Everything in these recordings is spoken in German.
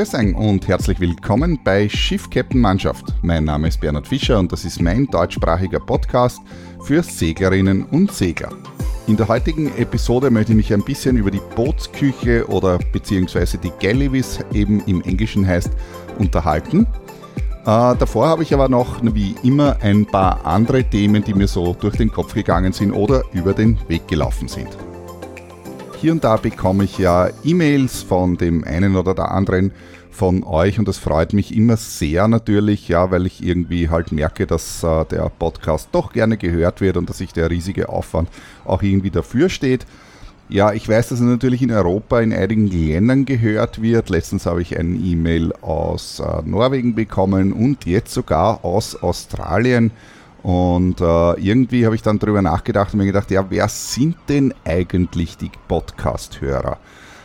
Grüß und herzlich willkommen bei Schiff Captain Mannschaft. Mein Name ist Bernhard Fischer und das ist mein deutschsprachiger Podcast für Seglerinnen und Segler. In der heutigen Episode möchte ich mich ein bisschen über die Bootsküche oder beziehungsweise die Galley, wie es eben im Englischen heißt, unterhalten. Äh, davor habe ich aber noch, wie immer, ein paar andere Themen, die mir so durch den Kopf gegangen sind oder über den Weg gelaufen sind. Hier und da bekomme ich ja E-Mails von dem einen oder der anderen von euch und das freut mich immer sehr natürlich, ja, weil ich irgendwie halt merke, dass äh, der Podcast doch gerne gehört wird und dass sich der riesige Aufwand auch irgendwie dafür steht. Ja, ich weiß, dass er natürlich in Europa in einigen Ländern gehört wird. Letztens habe ich eine E-Mail aus äh, Norwegen bekommen und jetzt sogar aus Australien. Und äh, irgendwie habe ich dann darüber nachgedacht und mir gedacht, ja, wer sind denn eigentlich die Podcast-Hörer?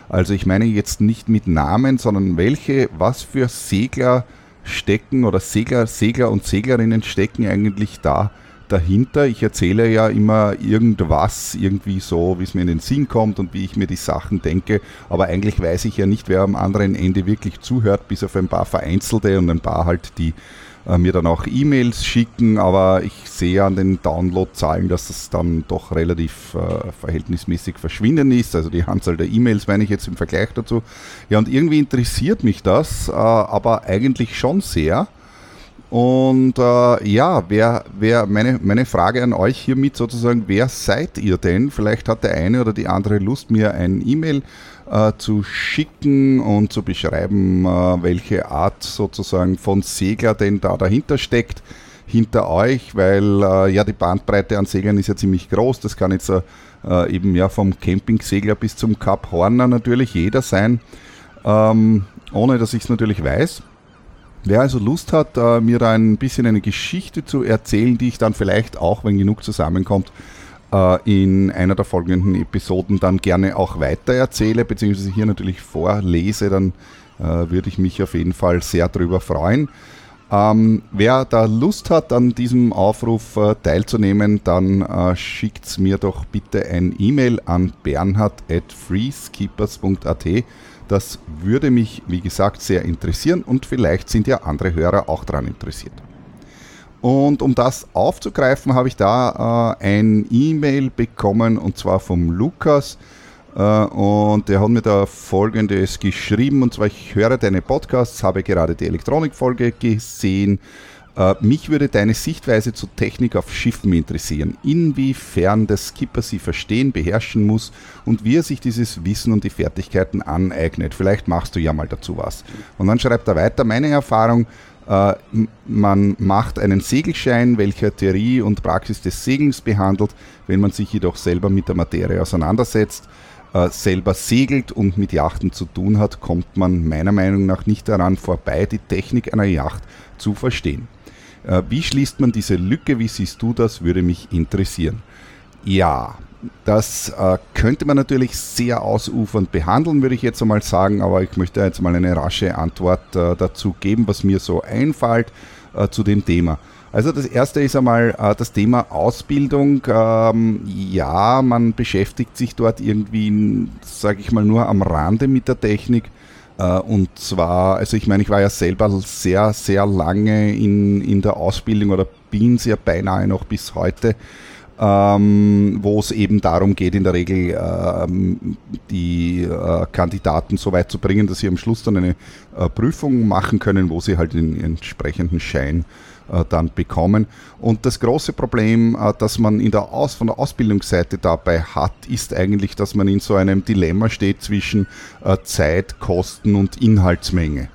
Also ich meine jetzt nicht mit Namen, sondern welche, was für Segler stecken oder Segler, Segler und Seglerinnen stecken eigentlich da dahinter. Ich erzähle ja immer irgendwas, irgendwie so, wie es mir in den Sinn kommt und wie ich mir die Sachen denke. Aber eigentlich weiß ich ja nicht, wer am anderen Ende wirklich zuhört, bis auf ein paar Vereinzelte und ein paar halt, die mir dann auch E-Mails schicken, aber ich sehe an den Downloadzahlen, dass es dann doch relativ äh, verhältnismäßig verschwinden ist. Also die Anzahl der E-Mails meine ich jetzt im Vergleich dazu. Ja, und irgendwie interessiert mich das, äh, aber eigentlich schon sehr. Und äh, ja, wer, wer meine, meine Frage an euch hiermit sozusagen, wer seid ihr denn? Vielleicht hat der eine oder die andere Lust, mir ein E-Mail äh, zu schicken und zu beschreiben, äh, welche Art sozusagen von Segler denn da dahinter steckt, hinter euch, weil äh, ja die Bandbreite an Seglern ist ja ziemlich groß. Das kann jetzt äh, eben ja vom Campingsegler bis zum Cap Horner natürlich jeder sein, ähm, ohne dass ich es natürlich weiß. Wer also Lust hat, äh, mir da ein bisschen eine Geschichte zu erzählen, die ich dann vielleicht auch, wenn genug zusammenkommt, äh, in einer der folgenden Episoden dann gerne auch weiter erzähle, beziehungsweise hier natürlich vorlese, dann äh, würde ich mich auf jeden Fall sehr darüber freuen. Ähm, wer da Lust hat, an diesem Aufruf äh, teilzunehmen, dann äh, schickt mir doch bitte ein E-Mail an bernhard.freeskippers.at das würde mich, wie gesagt, sehr interessieren und vielleicht sind ja andere Hörer auch daran interessiert. Und um das aufzugreifen, habe ich da äh, ein E-Mail bekommen und zwar vom Lukas. Äh, und der hat mir da folgendes geschrieben: Und zwar, ich höre deine Podcasts, habe gerade die Elektronikfolge gesehen äh, mich würde deine Sichtweise zur Technik auf Schiffen interessieren. Inwiefern der Skipper sie verstehen, beherrschen muss und wie er sich dieses Wissen und die Fertigkeiten aneignet. Vielleicht machst du ja mal dazu was. Und dann schreibt er weiter, meine Erfahrung, man macht einen Segelschein, welcher Theorie und Praxis des Segelns behandelt. Wenn man sich jedoch selber mit der Materie auseinandersetzt, äh, selber segelt und mit Yachten zu tun hat, kommt man meiner Meinung nach nicht daran vorbei, die Technik einer Yacht zu verstehen. Äh, wie schließt man diese Lücke? Wie siehst du das? Würde mich interessieren. Ja, das äh, könnte man natürlich sehr ausufernd behandeln, würde ich jetzt einmal sagen, aber ich möchte jetzt mal eine rasche Antwort äh, dazu geben, was mir so einfällt äh, zu dem Thema. Also das erste ist einmal äh, das Thema Ausbildung. Ähm, ja, man beschäftigt sich dort irgendwie, sage ich mal, nur am Rande mit der Technik. Äh, und zwar, also ich meine, ich war ja selber sehr, sehr lange in, in der Ausbildung oder bin sehr beinahe noch bis heute, ähm, wo es eben darum geht, in der Regel ähm, die äh, Kandidaten so weit zu bringen, dass sie am Schluss dann eine äh, Prüfung machen können, wo sie halt den entsprechenden Schein äh, dann bekommen. Und das große Problem, äh, das man in der Aus von der Ausbildungsseite dabei hat, ist eigentlich, dass man in so einem Dilemma steht zwischen äh, Zeit, Kosten und Inhaltsmenge.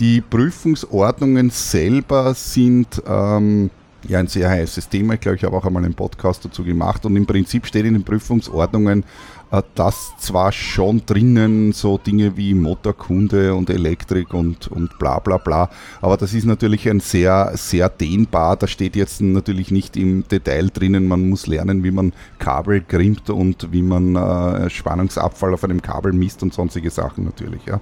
Die Prüfungsordnungen selber sind ähm, ja ein sehr heißes Thema. Ich glaube, ich habe auch einmal einen Podcast dazu gemacht und im Prinzip steht in den Prüfungsordnungen, äh, dass zwar schon drinnen so Dinge wie Motorkunde und Elektrik und, und bla bla bla, aber das ist natürlich ein sehr, sehr dehnbar. Da steht jetzt natürlich nicht im Detail drinnen, man muss lernen, wie man Kabel grimmt und wie man äh, Spannungsabfall auf einem Kabel misst und sonstige Sachen natürlich. Ja.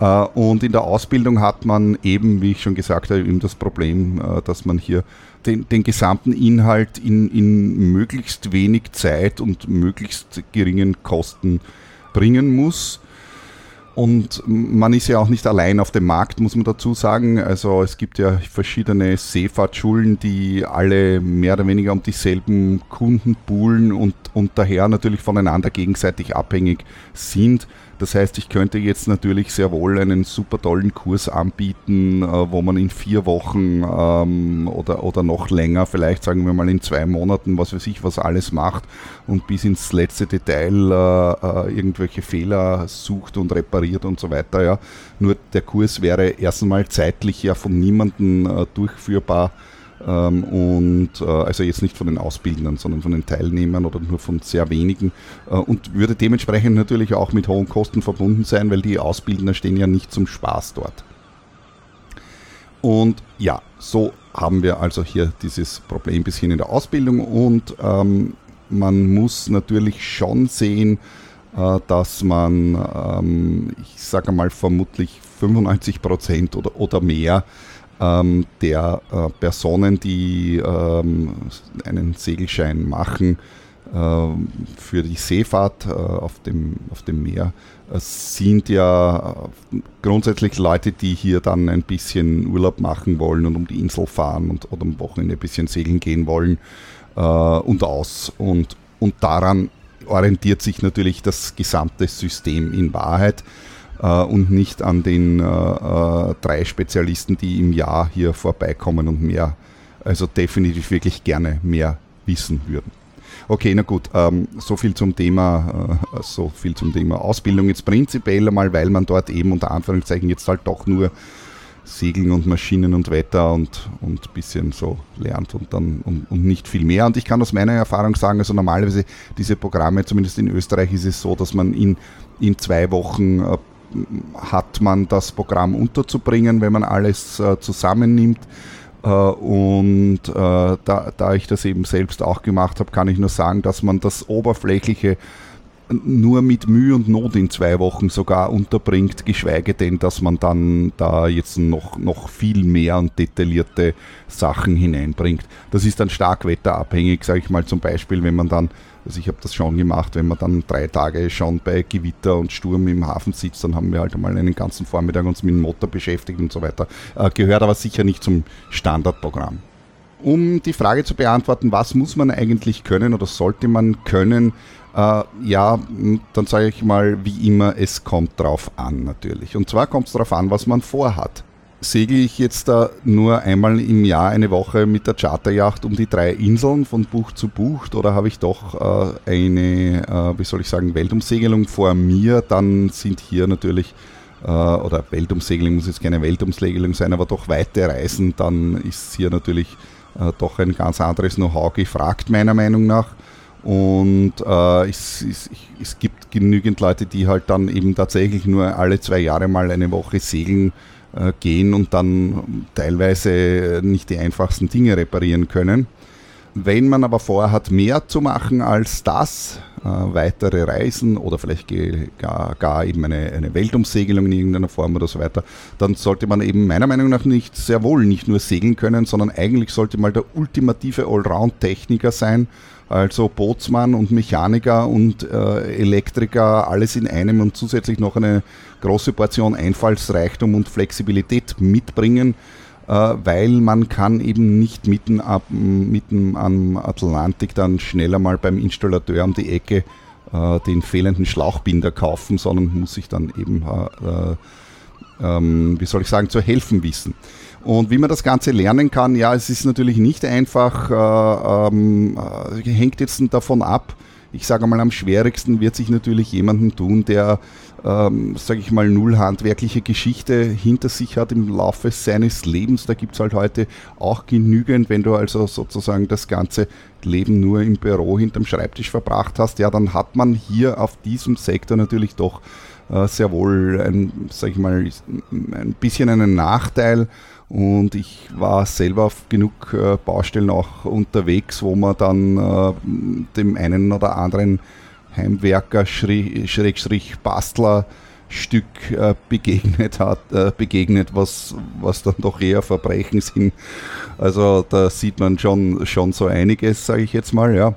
Äh, und in der Ausbildung hat man eben, wie ich schon gesagt habe, eben das Problem, äh, dass man hier den, den gesamten Inhalt in, in möglichst wenig Zeit und möglichst geringen Kosten bringen muss. Und man ist ja auch nicht allein auf dem Markt, muss man dazu sagen. Also es gibt ja verschiedene Seefahrtschulen, die alle mehr oder weniger um dieselben Kunden poolen und, und daher natürlich voneinander gegenseitig abhängig sind. Das heißt, ich könnte jetzt natürlich sehr wohl einen super tollen Kurs anbieten, äh, wo man in vier Wochen ähm, oder, oder noch länger, vielleicht sagen wir mal in zwei Monaten, was weiß ich, was alles macht und bis ins letzte Detail äh, äh irgendwelche Fehler sucht und repariert und so weiter. Ja. Nur der Kurs wäre erst einmal zeitlich ja von niemandem äh, durchführbar ähm, und äh, also jetzt nicht von den Ausbildern, sondern von den Teilnehmern oder nur von sehr wenigen äh, und würde dementsprechend natürlich auch mit hohen Kosten verbunden sein, weil die Ausbildner stehen ja nicht zum Spaß dort. Und ja, so haben wir also hier dieses Problem ein bisschen in der Ausbildung und ähm, man muss natürlich schon sehen, äh, dass man, ähm, ich sage mal, vermutlich 95 Prozent oder, oder mehr ähm, der äh, Personen, die ähm, einen Segelschein machen äh, für die Seefahrt äh, auf, dem, auf dem Meer, äh, sind ja äh, grundsätzlich Leute, die hier dann ein bisschen Urlaub machen wollen und um die Insel fahren und oder am Wochenende ein bisschen segeln gehen wollen und aus. Und, und daran orientiert sich natürlich das gesamte System in Wahrheit und nicht an den äh, äh, drei Spezialisten, die im Jahr hier vorbeikommen und mehr, also definitiv wirklich gerne mehr wissen würden. Okay, na gut, ähm, so viel zum Thema, äh, so viel zum Thema Ausbildung jetzt prinzipiell einmal, weil man dort eben unter Anführungszeichen jetzt halt doch nur Segeln und Maschinen und Wetter und ein bisschen so lernt und dann und, und, nicht viel mehr. Und ich kann aus meiner Erfahrung sagen, also normalerweise diese Programme, zumindest in Österreich, ist es so, dass man in, in zwei Wochen äh, hat man das Programm unterzubringen, wenn man alles äh, zusammennimmt. Äh, und äh, da, da ich das eben selbst auch gemacht habe, kann ich nur sagen, dass man das Oberflächliche nur mit Mühe und Not in zwei Wochen sogar unterbringt, geschweige denn, dass man dann da jetzt noch, noch viel mehr und detaillierte Sachen hineinbringt. Das ist dann stark wetterabhängig, sage ich mal zum Beispiel, wenn man dann also ich habe das schon gemacht, wenn man dann drei Tage schon bei Gewitter und Sturm im Hafen sitzt, dann haben wir halt einmal einen ganzen Vormittag uns mit dem Motor beschäftigt und so weiter. Äh, gehört aber sicher nicht zum Standardprogramm. Um die Frage zu beantworten, was muss man eigentlich können oder sollte man können, äh, ja, dann sage ich mal, wie immer, es kommt drauf an natürlich. Und zwar kommt es darauf an, was man vorhat segle ich jetzt da nur einmal im Jahr eine Woche mit der Charterjacht um die drei Inseln von Bucht zu Bucht? Oder habe ich doch äh, eine, äh, wie soll ich sagen, Weltumsegelung vor mir, dann sind hier natürlich, äh, oder Weltumsegelung muss jetzt keine Weltumsegelung sein, aber doch weite Reisen, dann ist hier natürlich äh, doch ein ganz anderes Know-how gefragt, meiner Meinung nach. Und äh, es, es, es gibt genügend Leute, die halt dann eben tatsächlich nur alle zwei Jahre mal eine Woche segeln gehen und dann teilweise nicht die einfachsten Dinge reparieren können. Wenn man aber vorhat, mehr zu machen als das, äh, weitere Reisen oder vielleicht gar, gar eben eine, eine Weltumsegelung in irgendeiner Form oder so weiter, dann sollte man eben meiner Meinung nach nicht sehr wohl nicht nur segeln können, sondern eigentlich sollte mal der ultimative Allround-Techniker sein, also Bootsmann und Mechaniker und äh, Elektriker, alles in einem und zusätzlich noch eine große Portion Einfallsreichtum und Flexibilität mitbringen, äh, weil man kann eben nicht mitten, ab, mitten am Atlantik dann schneller mal beim Installateur um die Ecke äh, den fehlenden Schlauchbinder kaufen, sondern muss sich dann eben, äh, äh ähm, wie soll ich sagen, zu helfen wissen. Und wie man das Ganze lernen kann, ja, es ist natürlich nicht einfach, äh, ähm, äh, hängt jetzt davon ab. Ich sage mal, am schwierigsten wird sich natürlich jemanden tun, der, ähm, sage ich mal, null handwerkliche Geschichte hinter sich hat im Laufe seines Lebens. Da gibt es halt heute auch genügend, wenn du also sozusagen das ganze Leben nur im Büro hinterm Schreibtisch verbracht hast, ja, dann hat man hier auf diesem Sektor natürlich doch äh, sehr wohl ein, sag ich mal, ein bisschen einen Nachteil und ich war selber auf genug äh, Baustellen auch unterwegs, wo man dann äh, dem einen oder anderen Heimwerker, Schrägstrich Bastler Stück äh, begegnet hat, äh, begegnet, was, was dann doch eher Verbrechen sind. Also da sieht man schon, schon so einiges, sage ich jetzt mal, ja.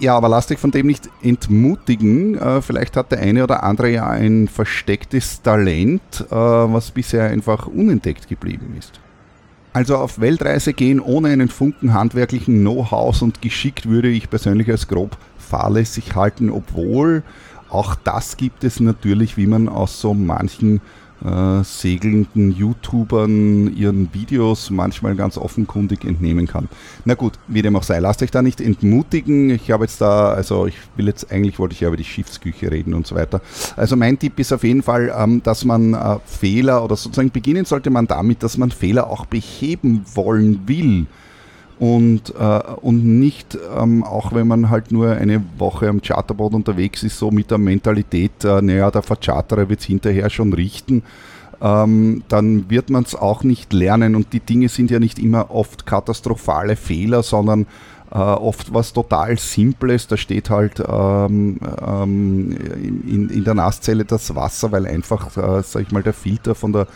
Ja, aber lasst euch von dem nicht entmutigen. Vielleicht hat der eine oder andere ja ein verstecktes Talent, was bisher einfach unentdeckt geblieben ist. Also auf Weltreise gehen ohne einen Funken handwerklichen Know-hows und geschickt würde ich persönlich als grob fahrlässig halten, obwohl auch das gibt es natürlich, wie man aus so manchen äh, segelnden YouTubern ihren Videos manchmal ganz offenkundig entnehmen kann. Na gut, wie dem auch sei, lasst euch da nicht entmutigen. Ich habe jetzt da, also ich will jetzt eigentlich, wollte ich ja über die Schiffsküche reden und so weiter. Also mein Tipp ist auf jeden Fall, ähm, dass man äh, Fehler oder sozusagen beginnen sollte man damit, dass man Fehler auch beheben wollen will und, äh, und nicht, ähm, auch wenn man halt nur eine Woche am Charterboot unterwegs ist, so mit der Mentalität, äh, naja, der Vercharterer wird es hinterher schon richten, ähm, dann wird man es auch nicht lernen. Und die Dinge sind ja nicht immer oft katastrophale Fehler, sondern äh, oft was total Simples, da steht halt ähm, ähm in, in der Nasszelle das Wasser, weil einfach, äh, sag ich mal, der Filter von der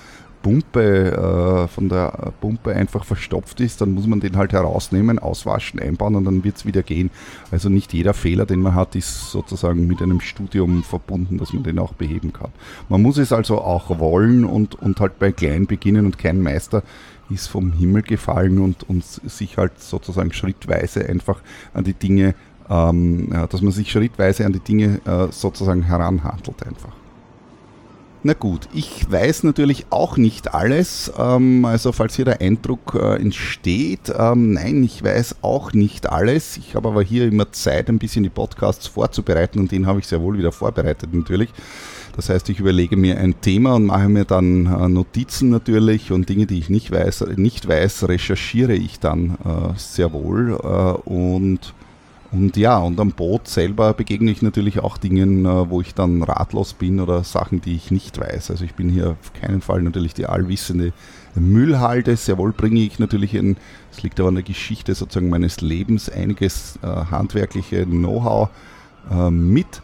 Pumpe, äh, von der Pumpe einfach verstopft ist, dann muss man den halt herausnehmen, auswaschen, einbauen und dann wird es wieder gehen. Also nicht jeder Fehler, den man hat, ist sozusagen mit einem Studium verbunden, dass man den auch beheben kann. Man muss es also auch wollen und, und halt bei klein beginnen und kein Meister ist vom Himmel gefallen und, und sich halt sozusagen schrittweise einfach an die Dinge, ähm, dass man sich schrittweise an die Dinge äh, sozusagen heranhandelt einfach. Na gut, ich weiß natürlich auch nicht alles. Ähm, also falls hier der Eindruck äh, entsteht, ähm, nein, ich weiß auch nicht alles. Ich habe aber hier immer Zeit, ein bisschen die Podcasts vorzubereiten und den habe ich sehr wohl wieder vorbereitet natürlich. Das heißt, ich überlege mir ein Thema und mache mir dann äh, Notizen natürlich und Dinge, die ich nicht weiß, nicht weiß recherchiere ich dann äh, sehr wohl und und ja, und am Boot selber begegne ich natürlich auch Dingen, äh, wo ich dann ratlos bin oder Sachen, die ich nicht weiß. Also ich bin hier auf keinen Fall natürlich die allwissende Müllhalde. Sehr wohl bringe ich natürlich, in, das liegt aber an der Geschichte sozusagen meines Lebens, einiges äh, handwerkliche Know-how äh, mit.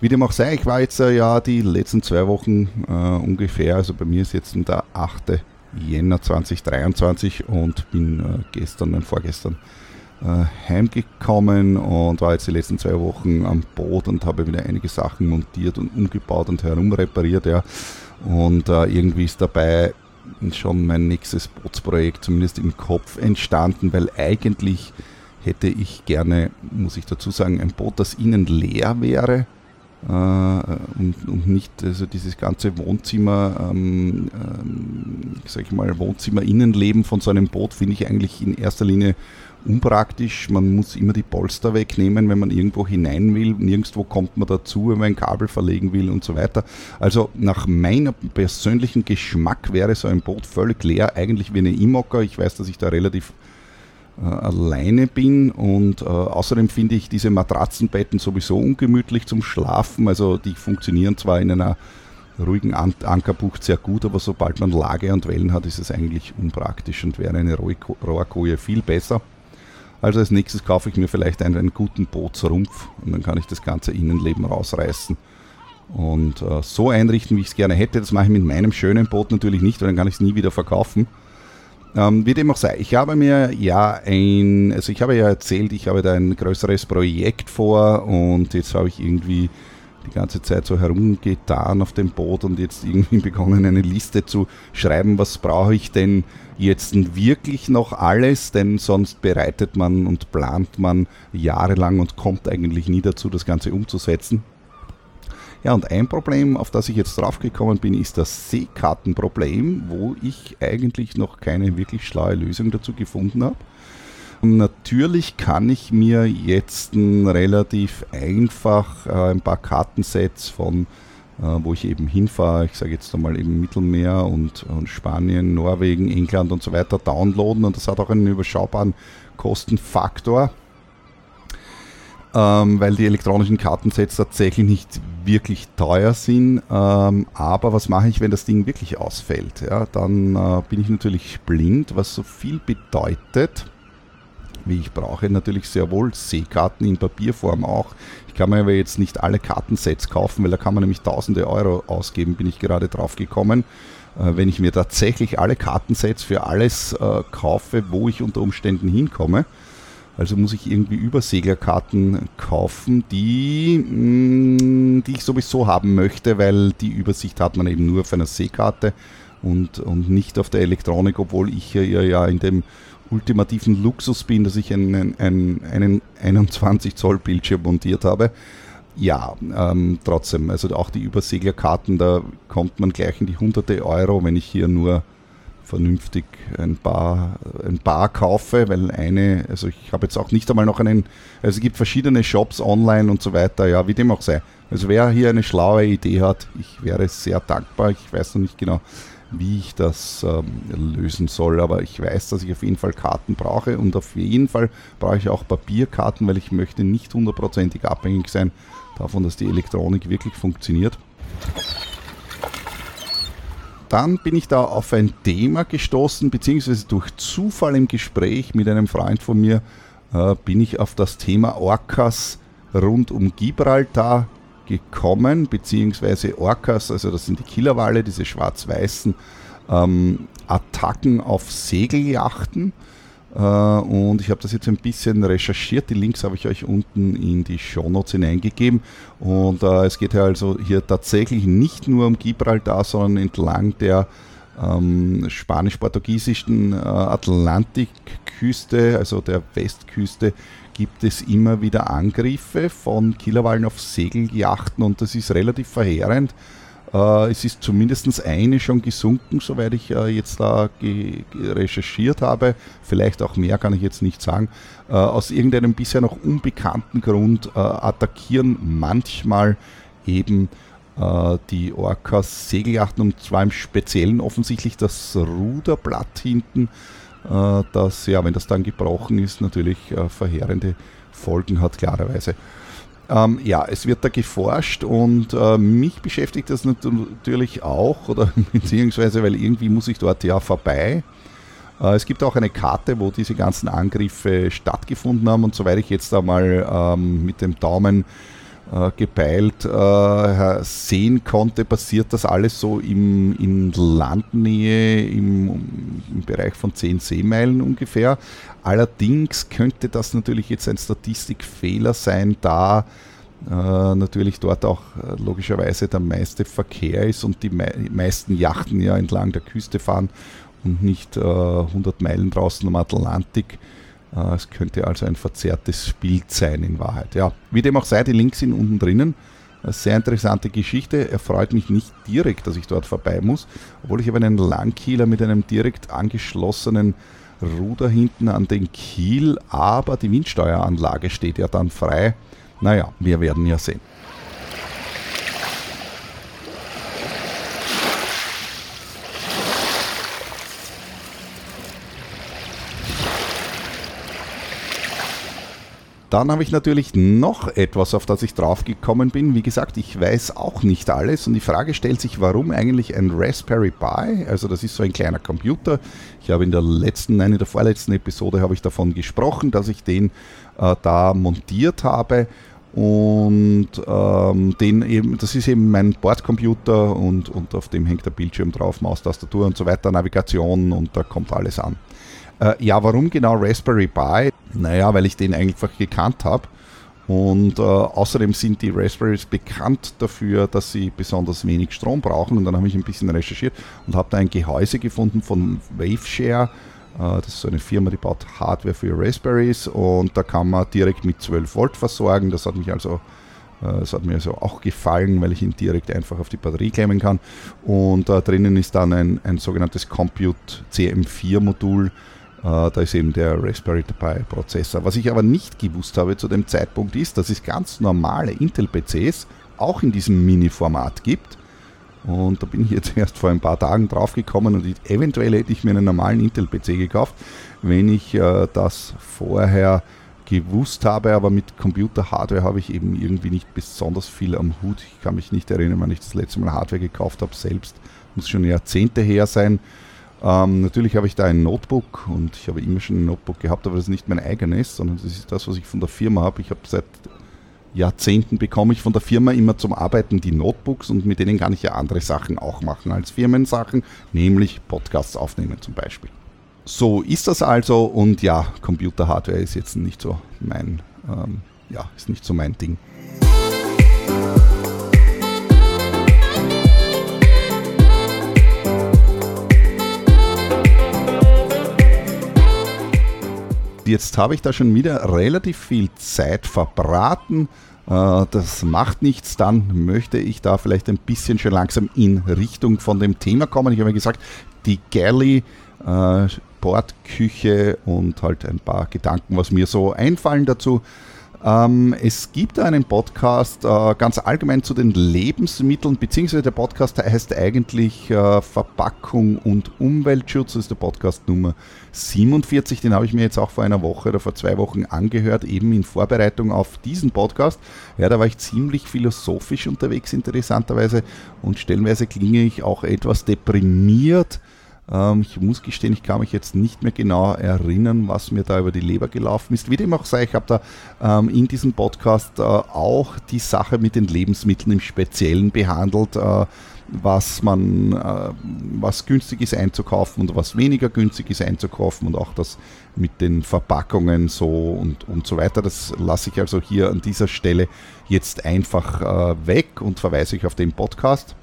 Wie dem auch sei, ich war jetzt ja die letzten zwei Wochen äh, ungefähr, also bei mir ist jetzt der 8. Jänner 2023 und bin gestern und vorgestern heimgekommen und war jetzt die letzten zwei Wochen am Boot und habe wieder einige Sachen montiert und umgebaut und herumrepariert. Ja. Und äh, irgendwie ist dabei schon mein nächstes Bootsprojekt zumindest im Kopf entstanden, weil eigentlich hätte ich gerne, muss ich dazu sagen, ein Boot, das innen leer wäre äh, und, und, nicht also dieses ganze Wohnzimmer, ähm, ähm, sag ich mal, Wohnzimmer-Innenleben von so einem Boot finde ich eigentlich in erster Linie unpraktisch. Man muss immer die Polster wegnehmen, wenn man irgendwo hinein will. Nirgendwo kommt man dazu, wenn man ein Kabel verlegen will und so weiter. Also nach meinem persönlichen Geschmack wäre so ein Boot völlig leer, eigentlich wie eine Imocker. Ich weiß, dass ich da relativ äh, alleine bin und äh, außerdem finde ich diese Matratzenbetten sowieso ungemütlich zum Schlafen. Also die funktionieren zwar in einer ruhigen An Ankerbucht sehr gut, aber sobald man Lage und Wellen hat, ist es eigentlich unpraktisch und wäre eine Rohrkoje viel besser. Also als nächstes kaufe ich mir vielleicht einen, einen guten Bootsrumpf und dann kann ich das ganze Innenleben rausreißen und äh, so einrichten, wie ich es gerne hätte. Das mache ich mit meinem schönen Boot natürlich nicht, weil dann kann ich es nie wieder verkaufen. Ähm, wie dem auch sei, ich habe mir ja ein, also ich habe ja erzählt, ich habe da ein größeres Projekt vor und jetzt habe ich irgendwie die ganze Zeit so herumgetan auf dem Boot und jetzt irgendwie begonnen, eine Liste zu schreiben, was brauche ich denn jetzt wirklich noch alles, denn sonst bereitet man und plant man jahrelang und kommt eigentlich nie dazu, das Ganze umzusetzen. Ja, und ein Problem, auf das ich jetzt draufgekommen bin, ist das Seekartenproblem, wo ich eigentlich noch keine wirklich schlaue Lösung dazu gefunden habe. Natürlich kann ich mir jetzt relativ einfach äh, ein paar Kartensets von, äh, wo ich eben hinfahre, ich sage jetzt einmal eben Mittelmeer und, und, Spanien, Norwegen, England und so weiter downloaden und das hat auch einen überschaubaren Kostenfaktor, ähm, weil die elektronischen Kartensets tatsächlich nicht wirklich teuer sind. Ähm, aber was mache ich, wenn das Ding wirklich ausfällt? Ja, dann äh, bin ich natürlich blind, was so viel bedeutet wie ich brauche natürlich sehr wohl Seekarten in Papierform auch. Ich kann mir aber jetzt nicht alle Kartensets kaufen, weil da kann man nämlich tausende Euro ausgeben, bin ich gerade drauf gekommen. Äh, wenn ich mir tatsächlich alle Kartensets für alles äh, kaufe, wo ich unter Umständen hinkomme. Also muss ich irgendwie Überseglerkarten kaufen, die, mm, die ich sowieso haben möchte, weil die Übersicht hat man eben nur auf einer Seekarte und, und nicht auf der Elektronik, obwohl ich ja, ja in dem ultimativen Luxus bin, dass ich einen, einen, einen 21 Zoll Bildschirm montiert habe. Ja, ähm, trotzdem, also auch die Überseglerkarten, da kommt man gleich in die hunderte Euro, wenn ich hier nur vernünftig ein paar, ein paar kaufe, weil eine, also ich habe jetzt auch nicht einmal noch einen, also es gibt verschiedene Shops online und so weiter, ja, wie dem auch sei. Also wer hier eine schlaue Idee hat, ich wäre sehr dankbar. Ich weiß noch nicht genau, wie ich das ähm, lösen soll. Aber ich weiß, dass ich auf jeden Fall Karten brauche und auf jeden Fall brauche ich auch Papierkarten, weil ich möchte nicht hundertprozentig abhängig sein davon, dass die Elektronik wirklich funktioniert. Dann bin ich da auf ein Thema gestoßen, beziehungsweise durch Zufall im Gespräch mit einem Freund von mir äh, bin ich auf das Thema Orcas rund um Gibraltar gekommen, beziehungsweise Orcas, also das sind die Killerwale, diese schwarz-weißen ähm, Attacken auf Segeljachten. Äh, und ich habe das jetzt ein bisschen recherchiert. Die Links habe ich euch unten in die Shownotes hineingegeben. Und äh, es geht ja also hier tatsächlich nicht nur um Gibraltar, sondern entlang der ähm, spanisch-portugiesischen äh, Atlantikküste, also der Westküste, gibt es immer wieder Angriffe von Killerwallen auf Segeljachten und das ist relativ verheerend. Äh, es ist zumindest eine schon gesunken, soweit ich äh, jetzt da recherchiert habe. Vielleicht auch mehr kann ich jetzt nicht sagen. Äh, aus irgendeinem bisher noch unbekannten Grund attackieren manchmal eben die Orcas Segeljachten und zwar im Speziellen offensichtlich das Ruderblatt hinten äh, das, ja, wenn das dann gebrochen ist, natürlich äh, verheerende Folgen hat, klarerweise. Ähm, ja, es wird da geforscht und äh, mich beschäftigt das natürlich auch, oder beziehungsweise, weil irgendwie muss ich dort ja vorbei. Äh, es gibt auch eine Karte, wo diese ganzen Angriffe stattgefunden haben und soweit ich jetzt einmal ähm, mit dem Daumen äh, gepeilt äh, sehen konnte, passiert das alles so im, in Landnähe im, im Bereich von 10 Seemeilen ungefähr. Allerdings könnte das natürlich jetzt ein Statistikfehler sein, da äh, natürlich dort auch äh, logischerweise der meiste Verkehr ist und die mei meisten Yachten ja entlang der Küste fahren und nicht 100 äh, Meilen draußen am Atlantik. Äh, es könnte also ein verzerrtes Bild sein in Wahrheit. Ja, wie dem auch sei, die Links sind unten drinnen. Eine sehr interessante Geschichte. Er freut mich nicht direkt, dass ich dort vorbei muss, obwohl ich habe einen Langkieler mit einem direkt angeschlossenen Ruder hinten an den Kiel, aber die Windsteueranlage steht ja dann frei. Naja, wir werden ja sehen. Dann habe ich natürlich noch etwas, auf das ich drauf gekommen bin. Wie gesagt, ich weiß auch nicht alles und die Frage stellt sich, warum eigentlich ein Raspberry Pi? Also das ist so ein kleiner Computer. Ich habe in der letzten, nein, in der vorletzten Episode habe ich davon gesprochen, dass ich den äh, da montiert habe und ähm, den eben, das ist eben mein Bordcomputer und, und auf dem hängt der Bildschirm drauf, Maustastatur und so weiter, Navigation und da kommt alles an. Äh, ja, warum genau Raspberry Pi? Naja, weil ich den einfach gekannt habe. Und äh, außerdem sind die Raspberries bekannt dafür, dass sie besonders wenig Strom brauchen. Und dann habe ich ein bisschen recherchiert und habe da ein Gehäuse gefunden von Waveshare. Äh, das ist so eine Firma, die baut Hardware für Raspberries und da kann man direkt mit 12 Volt versorgen. Das hat mich also äh, das hat mir also auch gefallen, weil ich ihn direkt einfach auf die Batterie klemmen kann. Und da drinnen ist dann ein, ein sogenanntes Compute CM4 Modul, äh, da ist eben der Raspberry Pi Prozessor. Was ich aber nicht gewusst habe zu dem Zeitpunkt ist, dass es ganz normale Intel-PCs auch in diesem Mini-Format gibt. Und da bin ich jetzt erst vor ein paar Tagen draufgekommen und eventuell hätte ich mir einen normalen Intel-PC gekauft, wenn ich äh, das vorher gewusst habe, aber mit Computer-Hardware habe ich eben irgendwie nicht besonders viel am Hut. Ich kann mich nicht erinnern, wann ich das letzte Mal Hardware gekauft habe selbst. Muss schon Jahrzehnte her sein. Ähm, natürlich habe ich da ein Notebook und ich habe immer schon ein Notebook gehabt, aber das ist nicht mein eigenes, sondern das ist das, was ich von der Firma habe. Ich habe seit Jahrzehnten bekomme ich von der Firma immer zum Arbeiten die Notebooks und mit denen kann ich ja andere Sachen auch machen als Firmensachen, nämlich Podcasts aufnehmen zum Beispiel. So ist das also und ja, Computer-Hardware ist jetzt nicht so mein, ähm, ja, ist nicht so mein Ding. Jetzt habe ich da schon wieder relativ viel Zeit verbraten. Äh, das macht nichts, dann möchte ich da vielleicht ein bisschen schon langsam in Richtung von dem Thema kommen. Ich habe ja gesagt, die Galley, äh, Bordküche und halt ein paar Gedanken, was mir so einfallen dazu. Ähm, es gibt einen Podcast äh, ganz allgemein zu den Lebensmitteln, beziehungsweise der Podcast heißt eigentlich äh, Verpackung und Umweltschutz. Das ist der Podcast Nummer 47. Den habe ich mir jetzt auch vor einer Woche oder vor zwei Wochen angehört, eben in Vorbereitung auf diesen Podcast. Ja, da war ich ziemlich philosophisch unterwegs, interessanterweise, und stellenweise klinge ich auch etwas deprimiert ähm, ich muss gestehen, ich kann mich jetzt nicht mehr genau erinnern, was mir da über die Leber gelaufen ist. Wie dem auch sei, ich habe da ähm, in diesem Podcast äh, auch die Sache mit den Lebensmitteln im Speziellen behandelt. Äh, was man, äh, was günstig ist einzukaufen und was weniger günstig ist einzukaufen und auch das mit den Verpackungen so und, und so weiter. Das lasse ich also hier an dieser Stelle jetzt einfach äh, weg und verweise ich auf den Podcast.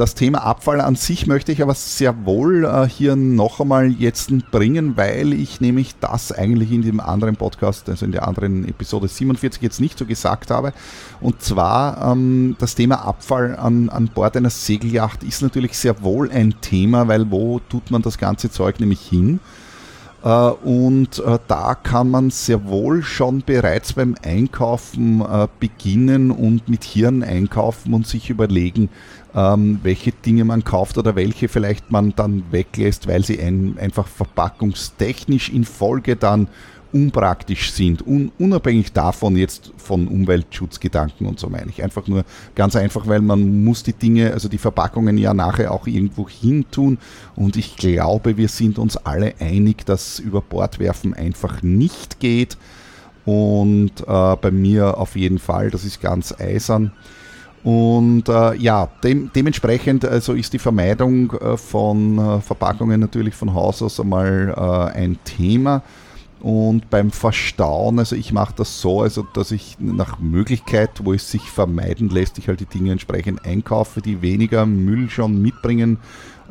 Das Thema Abfall an sich möchte ich aber sehr wohl äh, hier noch einmal jetzt bringen, weil ich nämlich das eigentlich in dem anderen Podcast, also in der anderen Episode 47 jetzt nicht so gesagt habe. Und zwar ähm, das Thema Abfall an, an Bord einer Segelyacht ist natürlich sehr wohl ein Thema, weil wo tut man das ganze Zeug nämlich hin? Äh, und äh, da kann man sehr wohl schon bereits beim Einkaufen äh, beginnen und mit Hirn einkaufen und sich überlegen, ähm, welche Dinge man kauft oder welche vielleicht man dann weglässt, weil sie ein, einfach verpackungstechnisch in Folge dann unpraktisch sind, un, unabhängig davon jetzt von Umweltschutzgedanken und so meine ich. Einfach nur ganz einfach, weil man muss die Dinge, also die Verpackungen ja nachher auch irgendwo hin tun und ich glaube, wir sind uns alle einig, dass über Bord werfen einfach nicht geht und äh, bei mir auf jeden Fall, das ist ganz eisern. Und äh, ja, dem, dementsprechend also ist die Vermeidung äh, von äh, Verpackungen natürlich von Haus aus einmal äh, ein Thema. Und beim Verstauen, also ich mache das so, also dass ich nach Möglichkeit, wo es sich vermeiden lässt, ich halt die Dinge entsprechend einkaufe, die weniger Müll schon mitbringen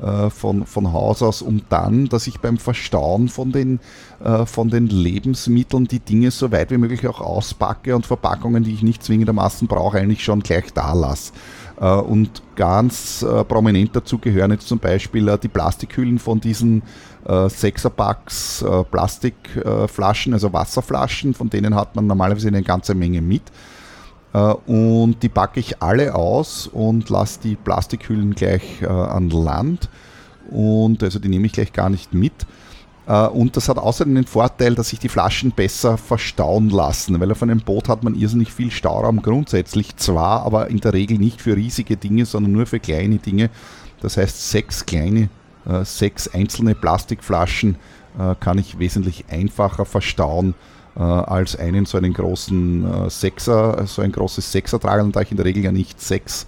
äh, von, von Haus aus, um dann, dass ich beim Verstauen von den, äh, von den Lebensmitteln die Dinge so weit wie möglich auch auspacke und Verpackungen, die ich nicht zwingendermaßen brauche, eigentlich schon gleich da lasse. Äh, und ganz äh, prominent dazu gehören jetzt zum Beispiel äh, die Plastikhüllen von diesen äh, Sechserpacks äh, Plastikflaschen, also Wasserflaschen, von denen hat man normalerweise eine ganze Menge mit. Äh, und die packe ich alle aus und lasse die Plastikhüllen gleich äh, an Land. Und also die nehme ich gleich gar nicht mit. Äh, und das hat außerdem den Vorteil, dass sich die Flaschen besser verstauen lassen, weil auf einem Boot hat man irrsinnig viel Stauraum grundsätzlich zwar, aber in der Regel nicht für riesige Dinge, sondern nur für kleine Dinge. Das heißt, sechs kleine sechs einzelne Plastikflaschen kann ich wesentlich einfacher verstauen als einen so einen großen Sechser, so ein großes Sechser tragen, da ich in der Regel ja nicht sechs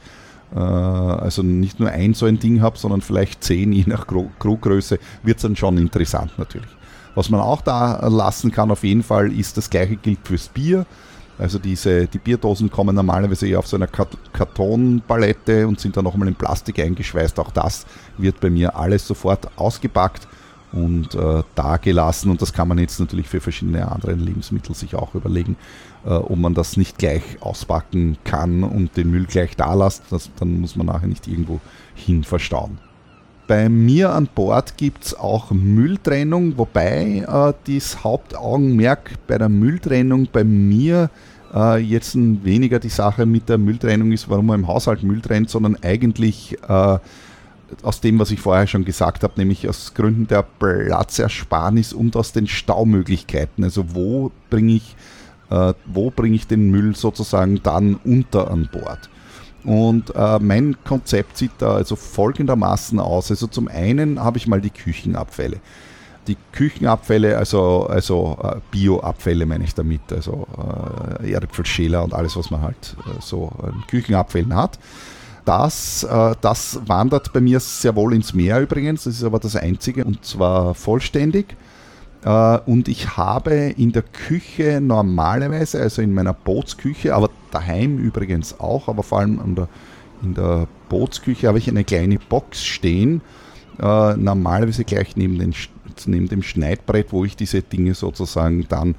also nicht nur ein so ein Ding habe, sondern vielleicht zehn, je nach Kruggröße, wird es dann schon interessant natürlich. Was man auch da lassen kann auf jeden Fall ist, das gleiche gilt fürs Bier. Also diese, die Bierdosen kommen normalerweise eher auf so einer Kartonpalette und sind dann nochmal in Plastik eingeschweißt. Auch das wird bei mir alles sofort ausgepackt und äh, da gelassen. Und das kann man jetzt natürlich für verschiedene andere Lebensmittel sich auch überlegen, äh, ob man das nicht gleich auspacken kann und den Müll gleich da lässt. Das, dann muss man nachher nicht irgendwo hin verstauen. Bei mir an Bord gibt es auch Mülltrennung, wobei äh, das Hauptaugenmerk bei der Mülltrennung bei mir äh, jetzt weniger die Sache mit der Mülltrennung ist, warum man im Haushalt Müll trennt, sondern eigentlich äh, aus dem, was ich vorher schon gesagt habe, nämlich aus Gründen der Platzersparnis und aus den Staumöglichkeiten. Also wo bringe ich, äh, wo bringe ich den Müll sozusagen dann unter an Bord? Und äh, mein Konzept sieht da also folgendermaßen aus. Also zum einen habe ich mal die Küchenabfälle. Die Küchenabfälle, also, also äh, Bioabfälle meine ich damit, also äh, Erdäpfelschäler und alles, was man halt äh, so an Küchenabfällen hat. Das, äh, das wandert bei mir sehr wohl ins Meer übrigens, das ist aber das einzige und zwar vollständig. Äh, und ich habe in der Küche normalerweise, also in meiner Bootsküche, aber daheim übrigens auch, aber vor allem in der, in der Bootsküche habe ich eine kleine Box stehen, äh, normalerweise gleich neben, den, neben dem Schneidbrett, wo ich diese Dinge sozusagen dann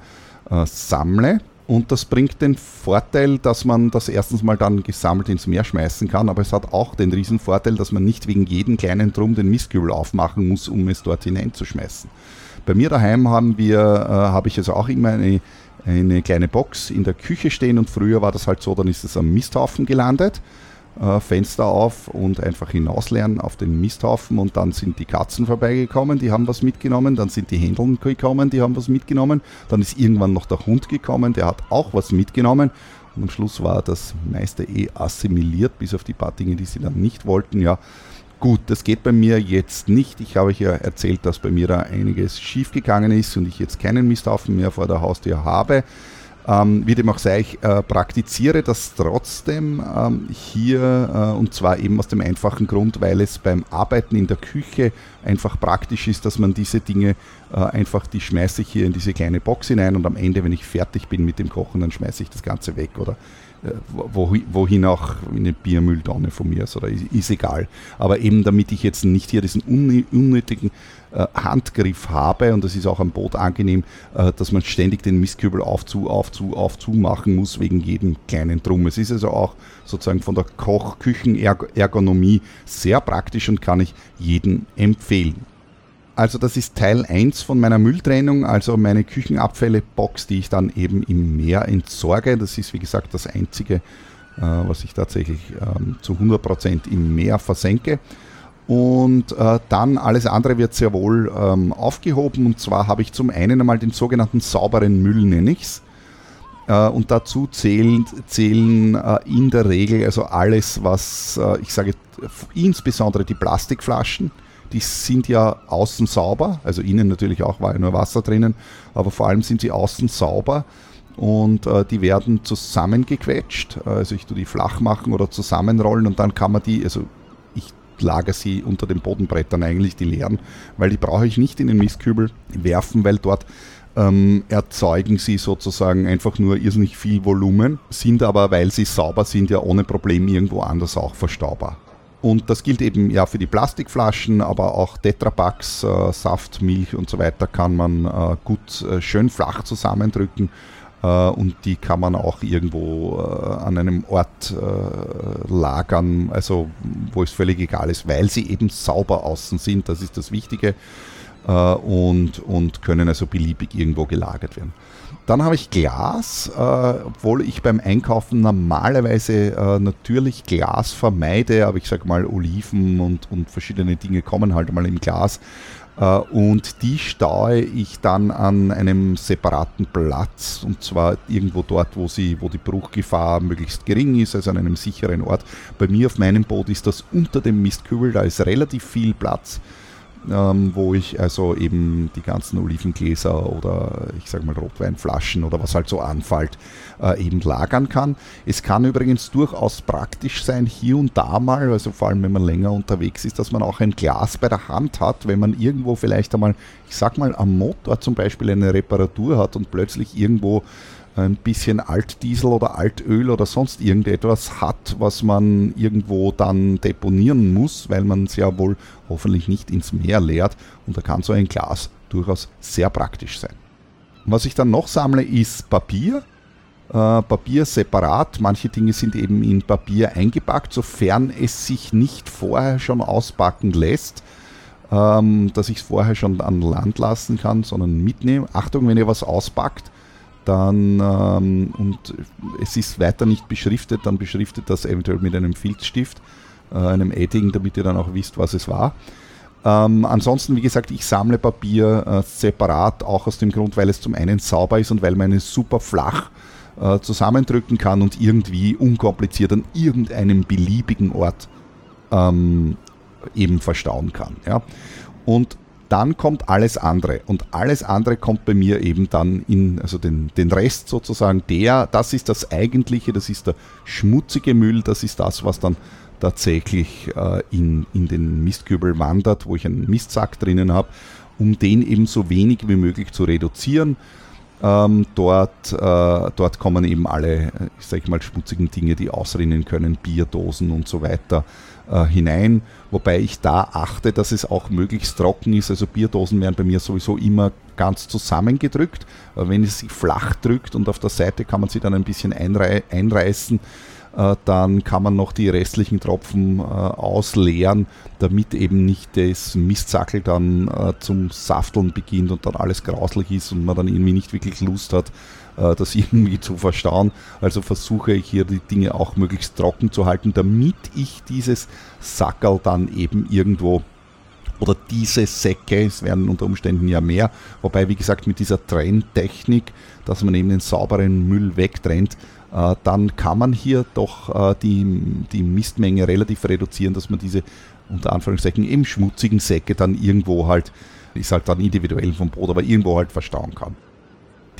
äh, sammle. Und das bringt den Vorteil, dass man das erstens mal dann gesammelt ins Meer schmeißen kann, aber es hat auch den Vorteil, dass man nicht wegen jedem kleinen Drum den Mistkübel aufmachen muss, um es dort hineinzuschmeißen. Bei mir daheim haben wir, äh, habe ich also auch immer eine, eine kleine Box in der Küche stehen und früher war das halt so, dann ist es am Misthaufen gelandet. Äh, Fenster auf und einfach hinauslernen auf den Misthaufen und dann sind die Katzen vorbeigekommen, die haben was mitgenommen, dann sind die Händeln gekommen, die haben was mitgenommen, dann ist irgendwann noch der Hund gekommen, der hat auch was mitgenommen und am Schluss war das meiste eh assimiliert, bis auf die paar Dinge, die sie dann nicht wollten, ja. Gut, das geht bei mir jetzt nicht. Ich habe euch ja erzählt, dass bei mir da einiges schiefgegangen ist und ich jetzt keinen Misthaufen mehr vor der Haustür habe. Ähm, wie dem auch sei, ich äh, praktiziere das trotzdem ähm, hier äh, und zwar eben aus dem einfachen Grund, weil es beim Arbeiten in der Küche einfach praktisch ist, dass man diese Dinge äh, einfach, die schmeiße ich hier in diese kleine Box hinein und am Ende, wenn ich fertig bin mit dem Kochen, dann schmeiße ich das Ganze weg oder äh, wohin auch eine Biermülltonne von mir ist, oder ist, ist, egal. Aber eben damit ich jetzt nicht hier diesen unnötigen Handgriff habe, und das ist auch am Boot angenehm, äh, dass man ständig den Mistkübel aufzu, aufzu, aufzu machen muss wegen jedem kleinen Drum. Es ist also auch sozusagen von der Koch-Küchen-Ergonomie sehr praktisch und kann ich jedem empfehlen. Also das ist Teil 1 von meiner Mülltrennung, also meine Küchenabfälle-Box, die ich dann eben im Meer entsorge. Das ist wie gesagt das Einzige, äh, was ich tatsächlich ähm, zu 100% im Meer versenke. Und äh, dann alles andere wird sehr wohl ähm, aufgehoben. Und zwar habe ich zum einen einmal den sogenannten sauberen Müll, nenne ich es. Äh, und dazu zählen, zählen äh, in der Regel also alles, was äh, ich sage, insbesondere die Plastikflaschen die sind ja außen sauber, also innen natürlich auch war ja nur Wasser drinnen, aber vor allem sind sie außen sauber und äh, die werden zusammengequetscht. Also ich tue die flach machen oder zusammenrollen und dann kann man die, also ich lagere sie unter den Bodenbrettern eigentlich, die leeren, weil die brauche ich nicht in den Mistkübel werfen, weil dort ähm, erzeugen sie sozusagen einfach nur irrsinnig viel Volumen, sind aber, weil sie sauber sind, ja ohne Problem irgendwo anders auch verstaubar. Und das gilt eben ja für die Plastikflaschen, aber auch Tetrapacks, äh, Saft, Milch und so weiter kann man äh, gut äh, schön flach zusammendrücken und die kann man auch irgendwo äh, an einem Ort äh, lagern, also wo es völlig egal ist, weil sie eben sauber außen sind, das ist das Wichtige und, und können also beliebig irgendwo gelagert werden. Dann habe ich Glas, äh, obwohl ich beim Einkaufen normalerweise äh, natürlich Glas vermeide, aber ich sage mal Oliven und, und verschiedene Dinge kommen halt mal im Glas. Äh, und die staue ich dann an einem separaten Platz und zwar irgendwo dort, wo, sie, wo die Bruchgefahr möglichst gering ist, also an einem sicheren Ort. Bei mir auf meinem Boot ist das unter dem Mistkübel, da ist relativ viel Platz ähm, wo ich also eben die ganzen Olivengläser oder ich sage mal Rotweinflaschen oder was halt so anfällt, äh, eben lagern kann. Es kann übrigens durchaus praktisch sein, hier und da mal, also vor allem wenn man länger unterwegs ist, dass man auch ein Glas bei der Hand hat, wenn man irgendwo vielleicht einmal, ich sag mal, am Motor zum Beispiel eine Reparatur hat und plötzlich irgendwo ein bisschen Altdiesel oder Altöl oder sonst irgendetwas hat, was man irgendwo dann deponieren muss, weil man es ja wohl hoffentlich nicht ins Meer leert. Und da kann so ein Glas durchaus sehr praktisch sein. Was ich dann noch sammle, ist Papier. Äh, Papier separat. Manche Dinge sind eben in Papier eingepackt, sofern es sich nicht vorher schon auspacken lässt, ähm, dass ich es vorher schon an Land lassen kann, sondern mitnehmen. Achtung, wenn ihr was auspackt, dann ähm, und es ist weiter nicht beschriftet, dann beschriftet das eventuell mit einem Filzstift, äh, einem Edding, damit ihr dann auch wisst, was es war. Ähm, ansonsten, wie gesagt, ich sammle Papier äh, separat, auch aus dem Grund, weil es zum einen sauber ist und weil meine super flach äh, zusammendrücken kann und irgendwie unkompliziert an irgendeinem beliebigen Ort ähm, eben verstauen kann. Ja. Und dann kommt alles andere. Und alles andere kommt bei mir eben dann in, also den, den Rest sozusagen, der, das ist das Eigentliche, das ist der schmutzige Müll, das ist das, was dann tatsächlich äh, in, in den Mistkübel wandert, wo ich einen Mistsack drinnen habe, um den eben so wenig wie möglich zu reduzieren. Ähm, dort, äh, dort kommen eben alle, ich sage mal, schmutzigen Dinge, die ausrinnen können, Bierdosen und so weiter äh, hinein. Wobei ich da achte, dass es auch möglichst trocken ist. Also Bierdosen werden bei mir sowieso immer ganz zusammengedrückt. Äh, wenn es sich flach drückt und auf der Seite kann man sie dann ein bisschen einrei einreißen, dann kann man noch die restlichen Tropfen äh, ausleeren, damit eben nicht das Mistsackel dann äh, zum Safteln beginnt und dann alles grauslich ist und man dann irgendwie nicht wirklich Lust hat, das irgendwie zu verstauen. Also versuche ich hier die Dinge auch möglichst trocken zu halten, damit ich dieses Sackerl dann eben irgendwo oder diese Säcke, es werden unter Umständen ja mehr, wobei wie gesagt mit dieser Trenntechnik, dass man eben den sauberen Müll wegtrennt, äh, dann kann man hier doch äh, die, die Mistmenge relativ reduzieren, dass man diese unter Anführungszeichen eben schmutzigen Säcke dann irgendwo halt, ist halt dann individuell vom Brot, aber irgendwo halt verstauen kann.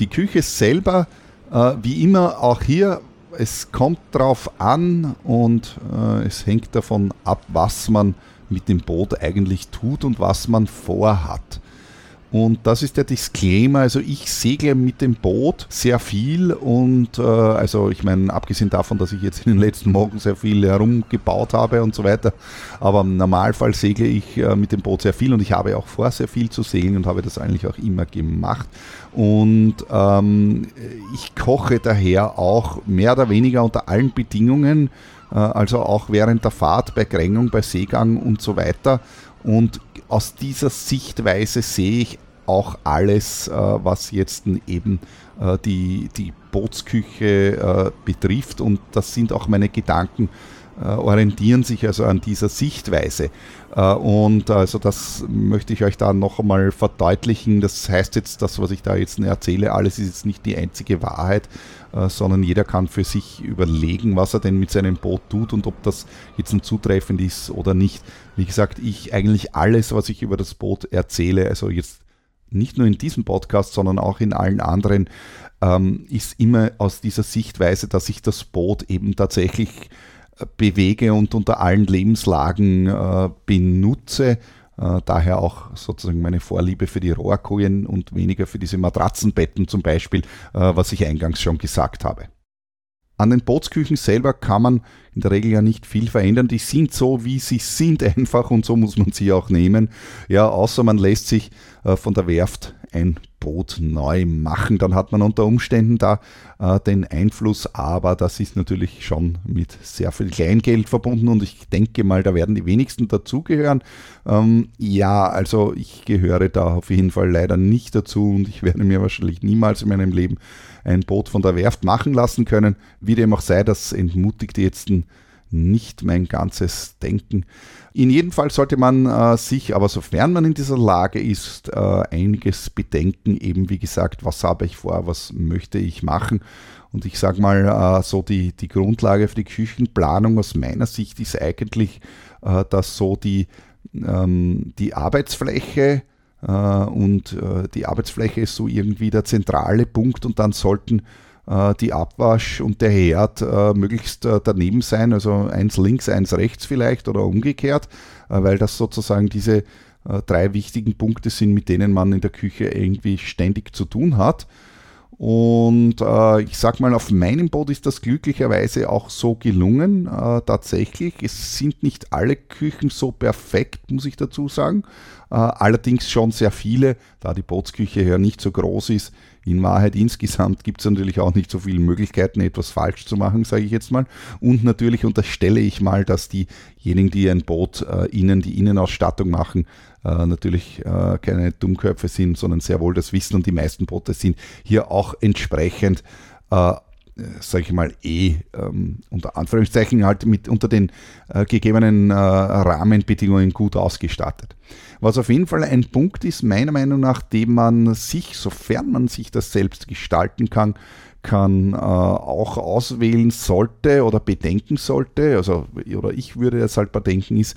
Die Küche selber, äh, wie immer auch hier, es kommt drauf an und es hängt davon ab, was man mit dem Boot eigentlich tut und was man vorhat. Und das ist der Disclaimer. Also ich segle mit dem Boot sehr viel und äh, also ich meine, abgesehen davon, dass ich jetzt in den letzten Morgen sehr viel herumgebaut habe und so weiter, aber im Normalfall segle ich äh, mit dem Boot sehr viel und ich habe auch vor, sehr viel zu segeln und habe das eigentlich auch immer gemacht. Und ähm, ich koche daher auch mehr oder weniger unter allen Bedingungen, äh, also auch während der Fahrt, bei Grängung, bei Seegang und so weiter. Und aus dieser Sichtweise sehe ich auch alles, äh, was jetzt eben äh, die, die Bootsküche äh, betrifft. Und das sind auch meine Gedanken, orientieren sich also an dieser Sichtweise. Und also das möchte ich euch da noch einmal verdeutlichen. Das heißt jetzt, das, was ich da jetzt erzähle, alles ist jetzt nicht die einzige Wahrheit, sondern jeder kann für sich überlegen, was er denn mit seinem Boot tut und ob das jetzt ein zutreffend ist oder nicht. Wie gesagt, ich eigentlich alles, was ich über das Boot erzähle, also jetzt nicht nur in diesem Podcast, sondern auch in allen anderen, ähm, ist immer aus dieser Sichtweise, dass ich das Boot eben tatsächlich äh, bewege und unter allen Lebenslagen äh, benutze. Äh, daher auch sozusagen meine Vorliebe für die Rohrkojen und weniger für diese Matratzenbetten zum Beispiel, äh, was ich eingangs schon gesagt habe. An den Bootsküchen selber kann man in der Regel ja nicht viel verändern. Die sind so, wie sie sind einfach und so muss man sie auch nehmen. Ja, außer man lässt sich äh, von der Werft ein Boot neu machen. Dann hat man unter Umständen da äh, den Einfluss, aber das ist natürlich schon mit sehr viel Kleingeld verbunden und ich denke mal, da werden die wenigsten dazugehören. Ähm, ja, also ich gehöre da auf jeden Fall leider nicht dazu und ich werde mir wahrscheinlich niemals in meinem Leben ein Boot von der Werft machen lassen können. Wie dem auch sei, das entmutigt jetzt nicht mein ganzes Denken. In jedem Fall sollte man äh, sich, aber sofern man in dieser Lage ist, äh, einiges bedenken. Eben wie gesagt, was habe ich vor, was möchte ich machen. Und ich sage mal, äh, so die, die Grundlage für die Küchenplanung aus meiner Sicht ist eigentlich, äh, dass so die, ähm, die Arbeitsfläche und äh, die Arbeitsfläche ist so irgendwie der zentrale Punkt und dann sollten äh, die Abwasch und der Herd möglichst daneben sein, also eins links, eins rechts vielleicht oder umgekehrt, weil das sozusagen diese drei wichtigen Punkte sind, mit denen man in der Küche irgendwie ständig zu tun hat. Und äh, ich sag mal, auf meinem Boot ist das glücklicherweise auch so gelungen. Äh, tatsächlich, es sind nicht alle Küchen so perfekt, muss ich dazu sagen. Äh, allerdings schon sehr viele, da die Bootsküche ja nicht so groß ist. In Wahrheit insgesamt gibt es natürlich auch nicht so viele Möglichkeiten, etwas falsch zu machen, sage ich jetzt mal. Und natürlich unterstelle ich mal, dass diejenigen, die ein Boot äh, innen, die Innenausstattung machen, äh, natürlich äh, keine Dummköpfe sind, sondern sehr wohl das Wissen und die meisten Boote sind hier auch entsprechend äh, sage ich mal, eh ähm, unter Anführungszeichen halt mit unter den äh, gegebenen äh, Rahmenbedingungen gut ausgestattet. Was auf jeden Fall ein Punkt ist, meiner Meinung nach, den man sich, sofern man sich das selbst gestalten kann, Ankern äh, auch auswählen sollte oder bedenken sollte, also oder ich würde jetzt halt bedenken, ist,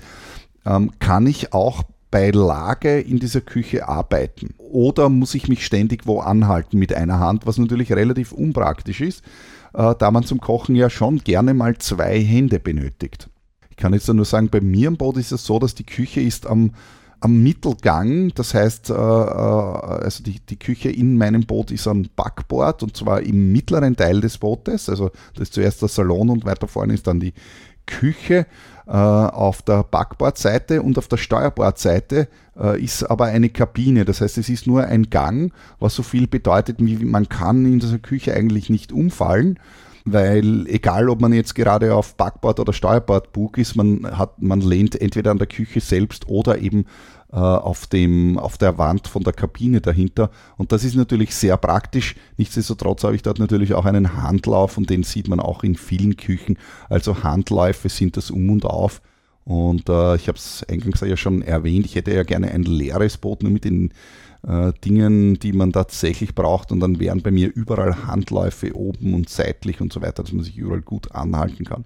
ähm, kann ich auch bei Lage in dieser Küche arbeiten? Oder muss ich mich ständig wo anhalten mit einer Hand, was natürlich relativ unpraktisch ist, äh, da man zum Kochen ja schon gerne mal zwei Hände benötigt. Ich kann jetzt nur sagen, bei mir im Boot ist es so, dass die Küche ist am am Mittelgang, das heißt, äh, äh, also die, die Küche in meinem Boot ist ein Backboard und zwar im mittleren Teil des Bootes. Also das ist zuerst der Salon und weiter vorne ist dann die Küche auf der Backbordseite und auf der Steuerbordseite äh, ist aber eine Kabine. Das heißt, es ist nur ein Gang, was so viel bedeutet, wie man kann in dieser Küche eigentlich nicht umfallen weil egal ob man jetzt gerade auf Backbord oder Steuerbordbug ist, man hat, man lehnt entweder an der Küche selbst oder eben äh, auf, dem, auf der Wand von der Kabine dahinter. Und das ist natürlich sehr praktisch. Nichtsdestotrotz habe ich dort natürlich auch einen Handlauf und den sieht man auch in vielen Küchen. Also Handläufe sind das um und auf. Und äh, ich habe es eingangs ja schon erwähnt, ich hätte ja gerne ein leeres Boot, nur mit den äh, Dingen, die man tatsächlich braucht. Und dann wären bei mir überall Handläufe oben und seitlich und so weiter, dass man sich überall gut anhalten kann.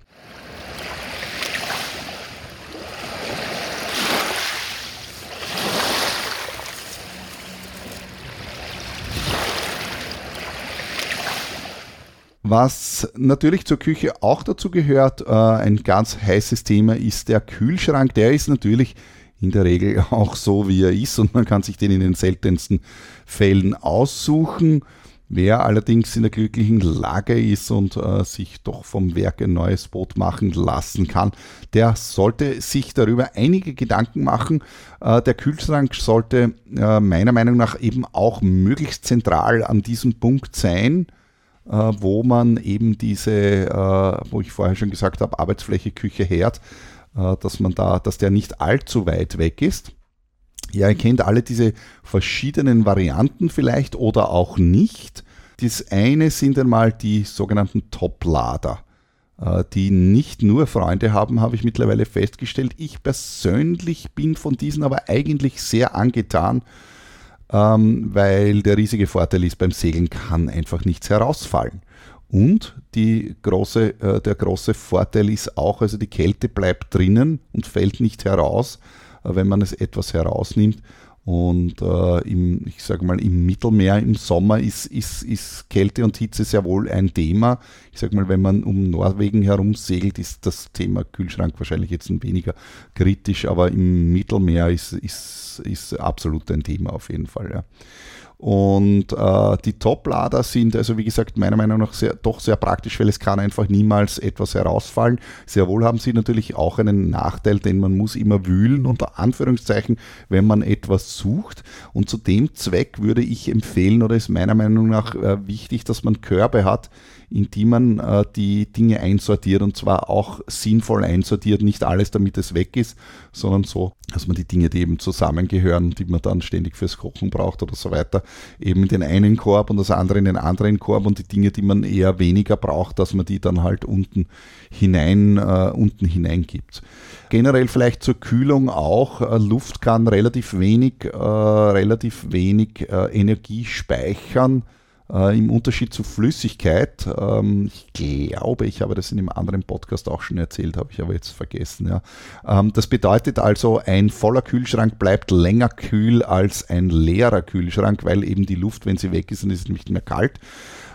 Was natürlich zur Küche auch dazu gehört, äh, ein ganz heißes Thema ist der Kühlschrank. Der ist natürlich in der Regel auch so, wie er ist und man kann sich den in den seltensten Fällen aussuchen. Wer allerdings in der glücklichen Lage ist und äh, sich doch vom Werk ein neues Boot machen lassen kann, der sollte sich darüber einige Gedanken machen. Äh, der Kühlschrank sollte äh, meiner Meinung nach eben auch möglichst zentral an diesem Punkt sein, wo man eben diese, äh, wo ich vorher schon gesagt habe, Arbeitsfläche, Küche, Herd, äh, dass man da, dass der nicht allzu weit weg ist. Ihr kennt alle diese verschiedenen Varianten vielleicht oder auch nicht. Das eine sind einmal die sogenannten Top-Lader, äh, die nicht nur Freunde haben, habe ich mittlerweile festgestellt. Ich persönlich bin von diesen aber eigentlich sehr angetan, ähm, weil der riesige Vorteil ist, beim Segeln kann einfach nichts herausfallen. Und große, äh, der große Vorteil ist auch, also die Kälte bleibt drinnen und fällt nicht heraus, äh, wenn man es etwas herausnimmt. Und äh, im, ich sage mal, im Mittelmeer im Sommer ist, ist, ist Kälte und Hitze sehr wohl ein Thema. Ich sage mal, wenn man um Norwegen herum segelt, ist das Thema Kühlschrank wahrscheinlich jetzt ein weniger kritisch, aber im Mittelmeer ist, ist, ist absolut ein Thema auf jeden Fall. Ja. Und äh, die Top-Lader sind also wie gesagt meiner Meinung nach sehr, doch sehr praktisch, weil es kann einfach niemals etwas herausfallen. Sehr wohl haben sie natürlich auch einen Nachteil, denn man muss immer wühlen, unter Anführungszeichen, wenn man etwas sucht. Und zu dem Zweck würde ich empfehlen oder ist meiner Meinung nach äh, wichtig, dass man Körbe hat, in die man äh, die Dinge einsortiert und zwar auch sinnvoll einsortiert, nicht alles damit es weg ist, sondern so, dass man die Dinge, die eben zusammengehören, die man dann ständig fürs Kochen braucht oder so weiter, eben in den einen Korb und das andere in den anderen Korb und die Dinge, die man eher weniger braucht, dass man die dann halt unten hinein, äh, unten hineingibt. Generell vielleicht zur Kühlung auch. Äh, Luft kann relativ wenig, äh, relativ wenig äh, Energie speichern äh, Im Unterschied zu Flüssigkeit, ähm, ich glaube, ich habe das in einem anderen Podcast auch schon erzählt, habe ich aber jetzt vergessen. Ja. Ähm, das bedeutet also, ein voller Kühlschrank bleibt länger kühl als ein leerer Kühlschrank, weil eben die Luft, wenn sie weg ist, dann ist es nicht mehr kalt.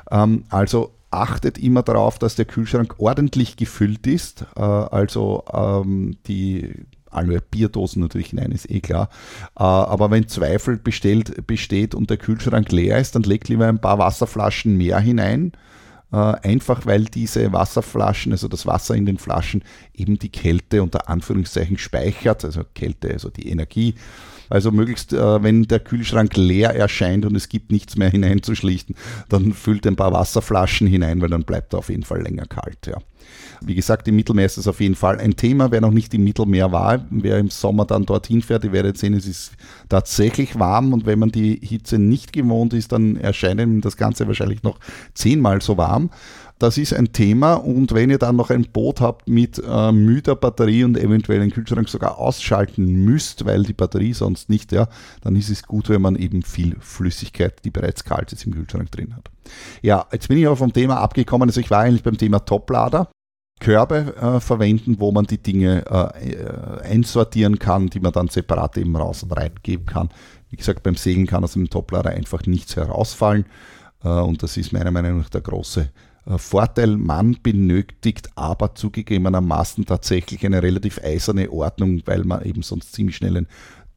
Ähm, also achtet immer darauf, dass der Kühlschrank ordentlich gefüllt ist. Äh, also ähm, die alle Bierdosen natürlich hinein, ist eh klar. Äh, aber wenn Zweifel bestellt, besteht und der Kühlschrank leer ist, dann legt lieber ein paar Wasserflaschen mehr hinein. Äh, einfach weil diese Wasserflaschen, also das Wasser in den Flaschen, eben die Kälte unter Anführungszeichen speichert, also Kälte, also die Energie. Also möglichst, äh, wenn der Kühlschrank leer erscheint und es gibt nichts mehr hineinzuschlichten, dann füllt ein paar Wasserflaschen hinein, weil dann bleibt er auf jeden Fall länger kalt. Ja. Wie gesagt, im Mittelmeer ist das auf jeden Fall ein Thema. Wer noch nicht im Mittelmeer war, wer im Sommer dann dorthin fährt, ihr werdet sehen, es ist tatsächlich warm und wenn man die Hitze nicht gewohnt ist, dann erscheint ihm das Ganze wahrscheinlich noch zehnmal so warm. Das ist ein Thema und wenn ihr dann noch ein Boot habt mit äh, müder Batterie und eventuell den Kühlschrank sogar ausschalten müsst, weil die Batterie sonst nicht, ja, dann ist es gut, wenn man eben viel Flüssigkeit, die bereits kalt ist, im Kühlschrank drin hat. Ja, jetzt bin ich aber vom Thema abgekommen. Also ich war eigentlich beim Thema Toplader. Körbe äh, verwenden, wo man die Dinge äh, einsortieren kann, die man dann separat eben raus und reingeben kann. Wie gesagt, beim Segeln kann aus dem Toplader einfach nichts herausfallen. Äh, und das ist meiner Meinung nach der große äh, Vorteil. Man benötigt aber zugegebenermaßen tatsächlich eine relativ eiserne Ordnung, weil man eben sonst ziemlich schnell ein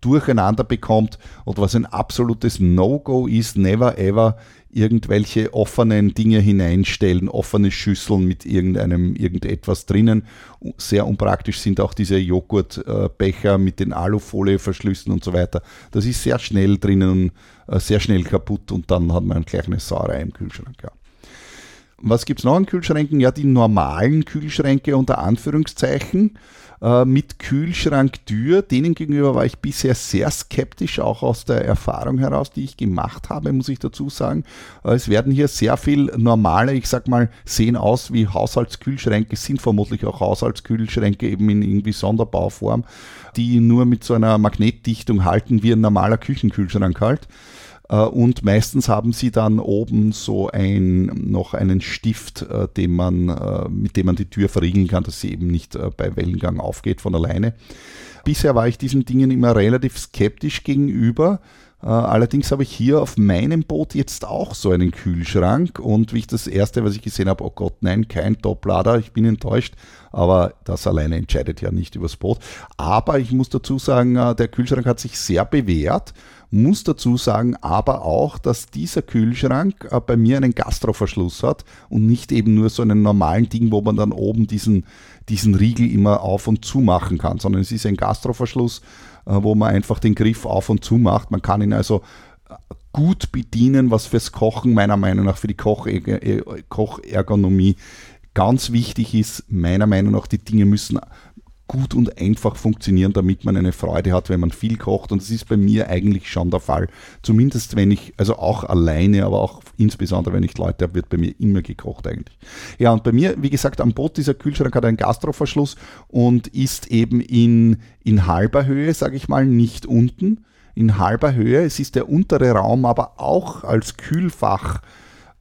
Durcheinander bekommt. Und was ein absolutes No-Go ist, never ever irgendwelche offenen Dinge hineinstellen, offene Schüsseln mit irgendeinem irgendetwas drinnen. Sehr unpraktisch sind auch diese Joghurtbecher mit den Alufolieverschlüssen und so weiter. Das ist sehr schnell drinnen, äh, sehr schnell kaputt und dann hat man gleich eine Sauerei im Kühlschrank. Ja. Was gibt es noch an Kühlschränken? Ja, die normalen Kühlschränke unter Anführungszeichen äh, mit Kühlschranktür. Denen gegenüber war ich bisher sehr skeptisch, auch aus der Erfahrung heraus, die ich gemacht habe, muss ich dazu sagen. Äh, es werden hier sehr viel normale, ich sag mal, sehen aus wie Haushaltskühlschränke, sind vermutlich auch Haushaltskühlschränke eben in irgendwie Sonderbauform, die nur mit so einer Magnetdichtung halten wie ein normaler Küchenkühlschrank halt. Äh, und meistens haben sie dann oben so ein, noch einen Stift, äh, den man, äh, mit dem man die Tür verriegeln kann, dass sie eben nicht bei Wellengang aufgeht von alleine. Bisher war ich diesen Dingen immer relativ skeptisch gegenüber. Allerdings habe ich hier auf meinem Boot jetzt auch so einen Kühlschrank und wie ich das erste, was ich gesehen habe, oh Gott, nein, kein Toplader, ich bin enttäuscht, aber das alleine entscheidet ja nicht übers Boot. Aber ich muss dazu sagen, der Kühlschrank hat sich sehr bewährt muss dazu sagen aber auch, dass dieser Kühlschrank äh, bei mir einen Gastroverschluss hat und nicht eben nur so einen normalen Ding, wo man dann oben diesen, diesen Riegel immer auf und zu machen kann, sondern es ist ein Gastroverschluss, äh, wo man einfach den Griff auf und zu macht. Man kann ihn also äh, gut bedienen, was fürs Kochen meiner Meinung nach für die Kochergonomie ganz wichtig ist. Meiner Meinung nach, die Dinge müssen gut und einfach funktionieren, damit man eine Freude hat, wenn man viel kocht. Und das ist bei mir eigentlich schon der Fall. Zumindest wenn ich, also auch alleine, aber auch insbesondere wenn ich Leute habe, wird bei mir immer gekocht eigentlich. Ja, und bei mir, wie gesagt, am Boot, dieser Kühlschrank hat einen Gastroverschluss und ist eben in, in halber Höhe, sage ich mal, nicht unten. In halber Höhe. Es ist der untere Raum aber auch als Kühlfach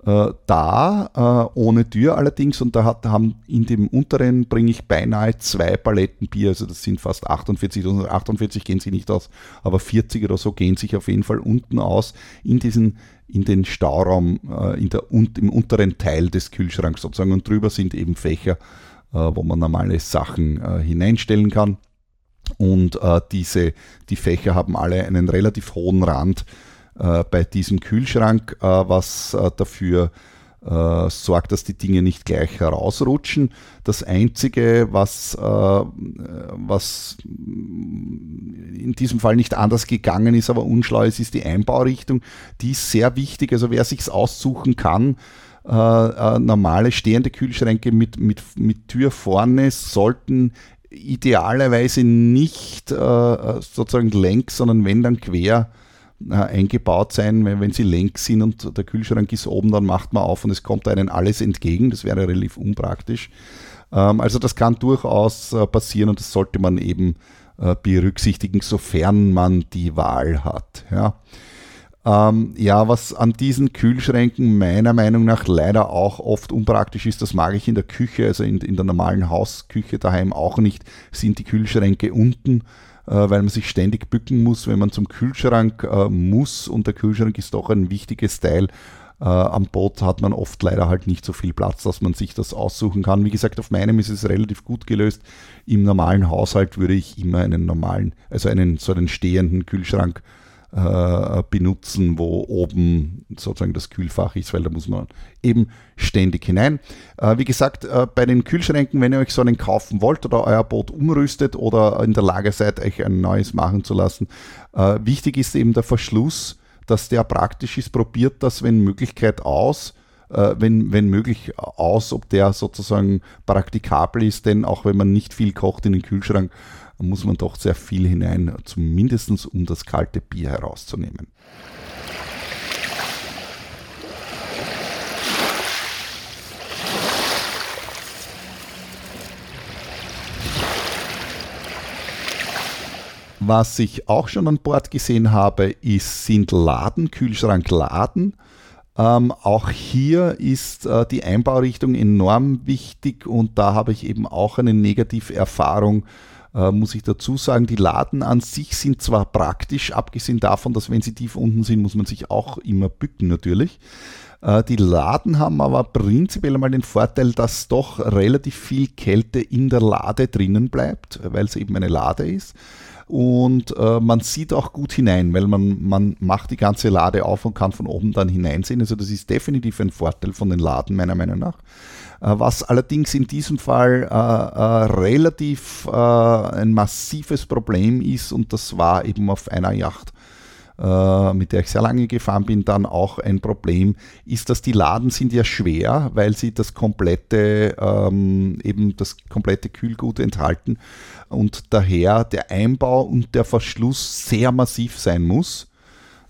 äh, da, äh, ohne Tür allerdings, und da hat, haben in dem unteren bringe ich beinahe zwei Paletten Bier, also das sind fast 48, 48 gehen sie nicht aus, aber 40 oder so gehen sich auf jeden Fall unten aus in diesen in den Stauraum äh, in der, und, im unteren Teil des Kühlschranks sozusagen. Und drüber sind eben Fächer, äh, wo man normale Sachen äh, hineinstellen kann. Und äh, diese, die Fächer haben alle einen relativ hohen Rand, äh, bei diesem Kühlschrank, äh, was äh, dafür sorgt, dass die Dinge nicht gleich herausrutschen. Das Einzige, was, was in diesem Fall nicht anders gegangen ist, aber unschlau ist, ist die Einbaurichtung. Die ist sehr wichtig. Also wer sich aussuchen kann, normale stehende Kühlschränke mit, mit, mit Tür vorne sollten idealerweise nicht sozusagen längs, sondern wenn dann quer äh, eingebaut sein, wenn, wenn sie lenk sind und der Kühlschrank ist oben, dann macht man auf und es kommt einem alles entgegen. Das wäre relativ unpraktisch. Ähm, also das kann durchaus äh, passieren und das sollte man eben äh, berücksichtigen, sofern man die Wahl hat. Ja. Ähm, ja, was an diesen Kühlschränken meiner Meinung nach leider auch oft unpraktisch ist, das mag ich in der Küche, also in, in der normalen Hausküche daheim auch nicht, sind die Kühlschränke unten weil man sich ständig bücken muss, wenn man zum Kühlschrank äh, muss und der Kühlschrank ist doch ein wichtiges Teil. Äh, am Boot hat man oft leider halt nicht so viel Platz, dass man sich das aussuchen kann. Wie gesagt, auf meinem ist es relativ gut gelöst. Im normalen Haushalt würde ich immer einen normalen, also einen so einen stehenden Kühlschrank äh, benutzen, wo oben sozusagen das Kühlfach ist, weil da muss man eben ständig hinein. Äh, wie gesagt, äh, bei den Kühlschränken, wenn ihr euch so einen kaufen wollt oder euer Boot umrüstet oder in der Lage seid, euch ein neues machen zu lassen, äh, wichtig ist eben der Verschluss, dass der praktisch ist. Probiert das, wenn Möglichkeit aus äh, wenn, wenn möglich aus, ob der sozusagen praktikabel ist, denn auch wenn man nicht viel kocht in den Kühlschrank, muss man doch sehr viel hinein, zumindest um das kalte Bier herauszunehmen. Was ich auch schon an Bord gesehen habe, ist, sind Laden, Kühlschrankladen. Ähm, auch hier ist äh, die Einbaurichtung enorm wichtig und da habe ich eben auch eine negative Erfahrung äh, muss ich dazu sagen, die Laden an sich sind zwar praktisch, abgesehen davon, dass wenn sie tief unten sind, muss man sich auch immer bücken natürlich. Äh, die Laden haben aber prinzipiell mal den Vorteil, dass doch relativ viel Kälte in der Lade drinnen bleibt, weil es eben eine Lade ist. Und äh, man sieht auch gut hinein, weil man, man macht die ganze Lade auf und kann von oben dann hineinsehen. Also das ist definitiv ein Vorteil von den Laden meiner Meinung nach. Äh, was allerdings in diesem Fall äh, äh, relativ ein massives Problem ist und das war eben auf einer Yacht mit der ich sehr lange gefahren bin, dann auch ein Problem, ist, dass die Laden sind ja schwer, weil sie das komplette, ähm, eben das komplette Kühlgut enthalten und daher der Einbau und der Verschluss sehr massiv sein muss.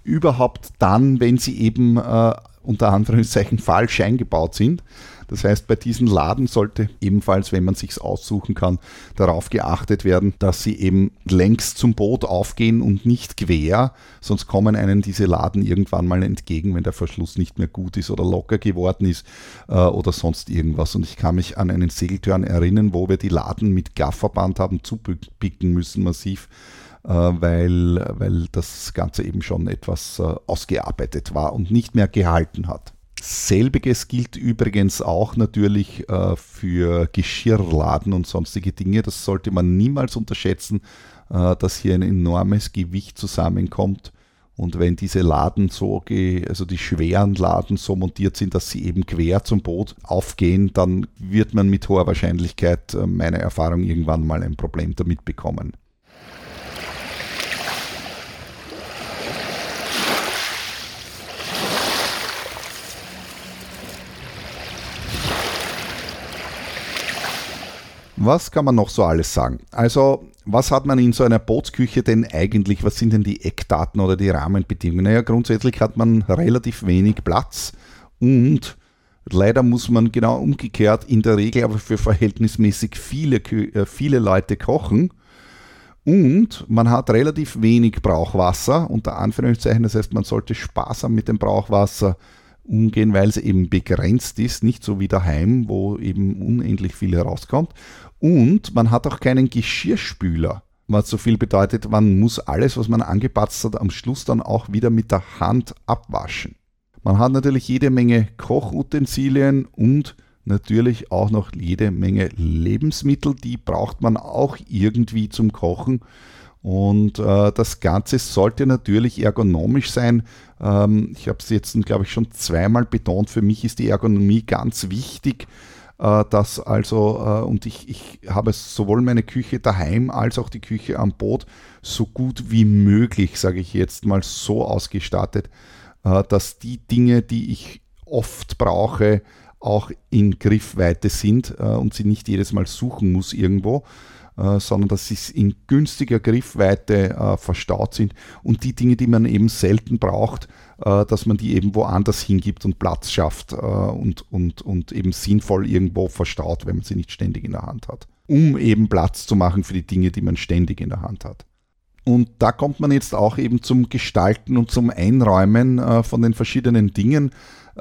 Überhaupt dann, wenn sie eben äh, unter Anführungszeichen falsch eingebaut sind. Das heißt, bei diesen Laden sollte ebenfalls, wenn man sich aussuchen kann, darauf geachtet werden, dass sie eben längs zum Boot aufgehen und nicht quer, sonst kommen einem diese Laden irgendwann mal entgegen, wenn der Verschluss nicht mehr gut ist oder locker geworden ist äh, oder sonst irgendwas. Und ich kann mich an einen Segeltörn erinnern, wo wir die Laden mit Gafferband haben zupicken müssen, massiv äh, weil, weil das Ganze eben schon etwas äh, ausgearbeitet war und nicht mehr gehalten hat. Selbiges gilt übrigens auch natürlich äh, für Geschirrladen und sonstige Dinge. Das sollte man niemals unterschätzen, äh, dass hier ein enormes Gewicht zusammenkommt. Und wenn diese Laden so, also die schweren Laden so montiert sind, dass sie eben quer zum Boot aufgehen, dann wird man mit hoher Wahrscheinlichkeit, äh, meiner Erfahrung, irgendwann mal ein Problem damit bekommen. Was kann man noch so alles sagen? Also, was hat man in so einer Bootsküche denn eigentlich? Was sind denn die Eckdaten oder die Rahmenbedingungen? Naja, grundsätzlich hat man relativ wenig Platz und leider muss man genau umgekehrt in der Regel aber für verhältnismäßig viele, äh, viele Leute kochen. Und man hat relativ wenig Brauchwasser, unter Anführungszeichen. Das heißt, man sollte sparsam mit dem Brauchwasser umgehen, weil es eben begrenzt ist, nicht so wie daheim, wo eben unendlich viel herauskommt. Und man hat auch keinen Geschirrspüler, was so viel bedeutet, man muss alles, was man angepatzt hat, am Schluss dann auch wieder mit der Hand abwaschen. Man hat natürlich jede Menge Kochutensilien und natürlich auch noch jede Menge Lebensmittel, die braucht man auch irgendwie zum Kochen. Und äh, das Ganze sollte natürlich ergonomisch sein. Ähm, ich habe es jetzt, glaube ich, schon zweimal betont. Für mich ist die Ergonomie ganz wichtig. Äh, dass also, äh, und ich, ich habe sowohl meine Küche daheim als auch die Küche am Boot so gut wie möglich, sage ich jetzt mal, so ausgestattet, äh, dass die Dinge, die ich oft brauche, auch in Griffweite sind und sie nicht jedes Mal suchen muss irgendwo. Sondern dass sie in günstiger Griffweite verstaut sind und die Dinge, die man eben selten braucht, äh, dass man die eben woanders hingibt und Platz schafft äh, und, und, und eben sinnvoll irgendwo verstaut, wenn man sie nicht ständig in der Hand hat, um eben Platz zu machen für die Dinge, die man ständig in der Hand hat. Und da kommt man jetzt auch eben zum Gestalten und zum Einräumen äh, von den verschiedenen Dingen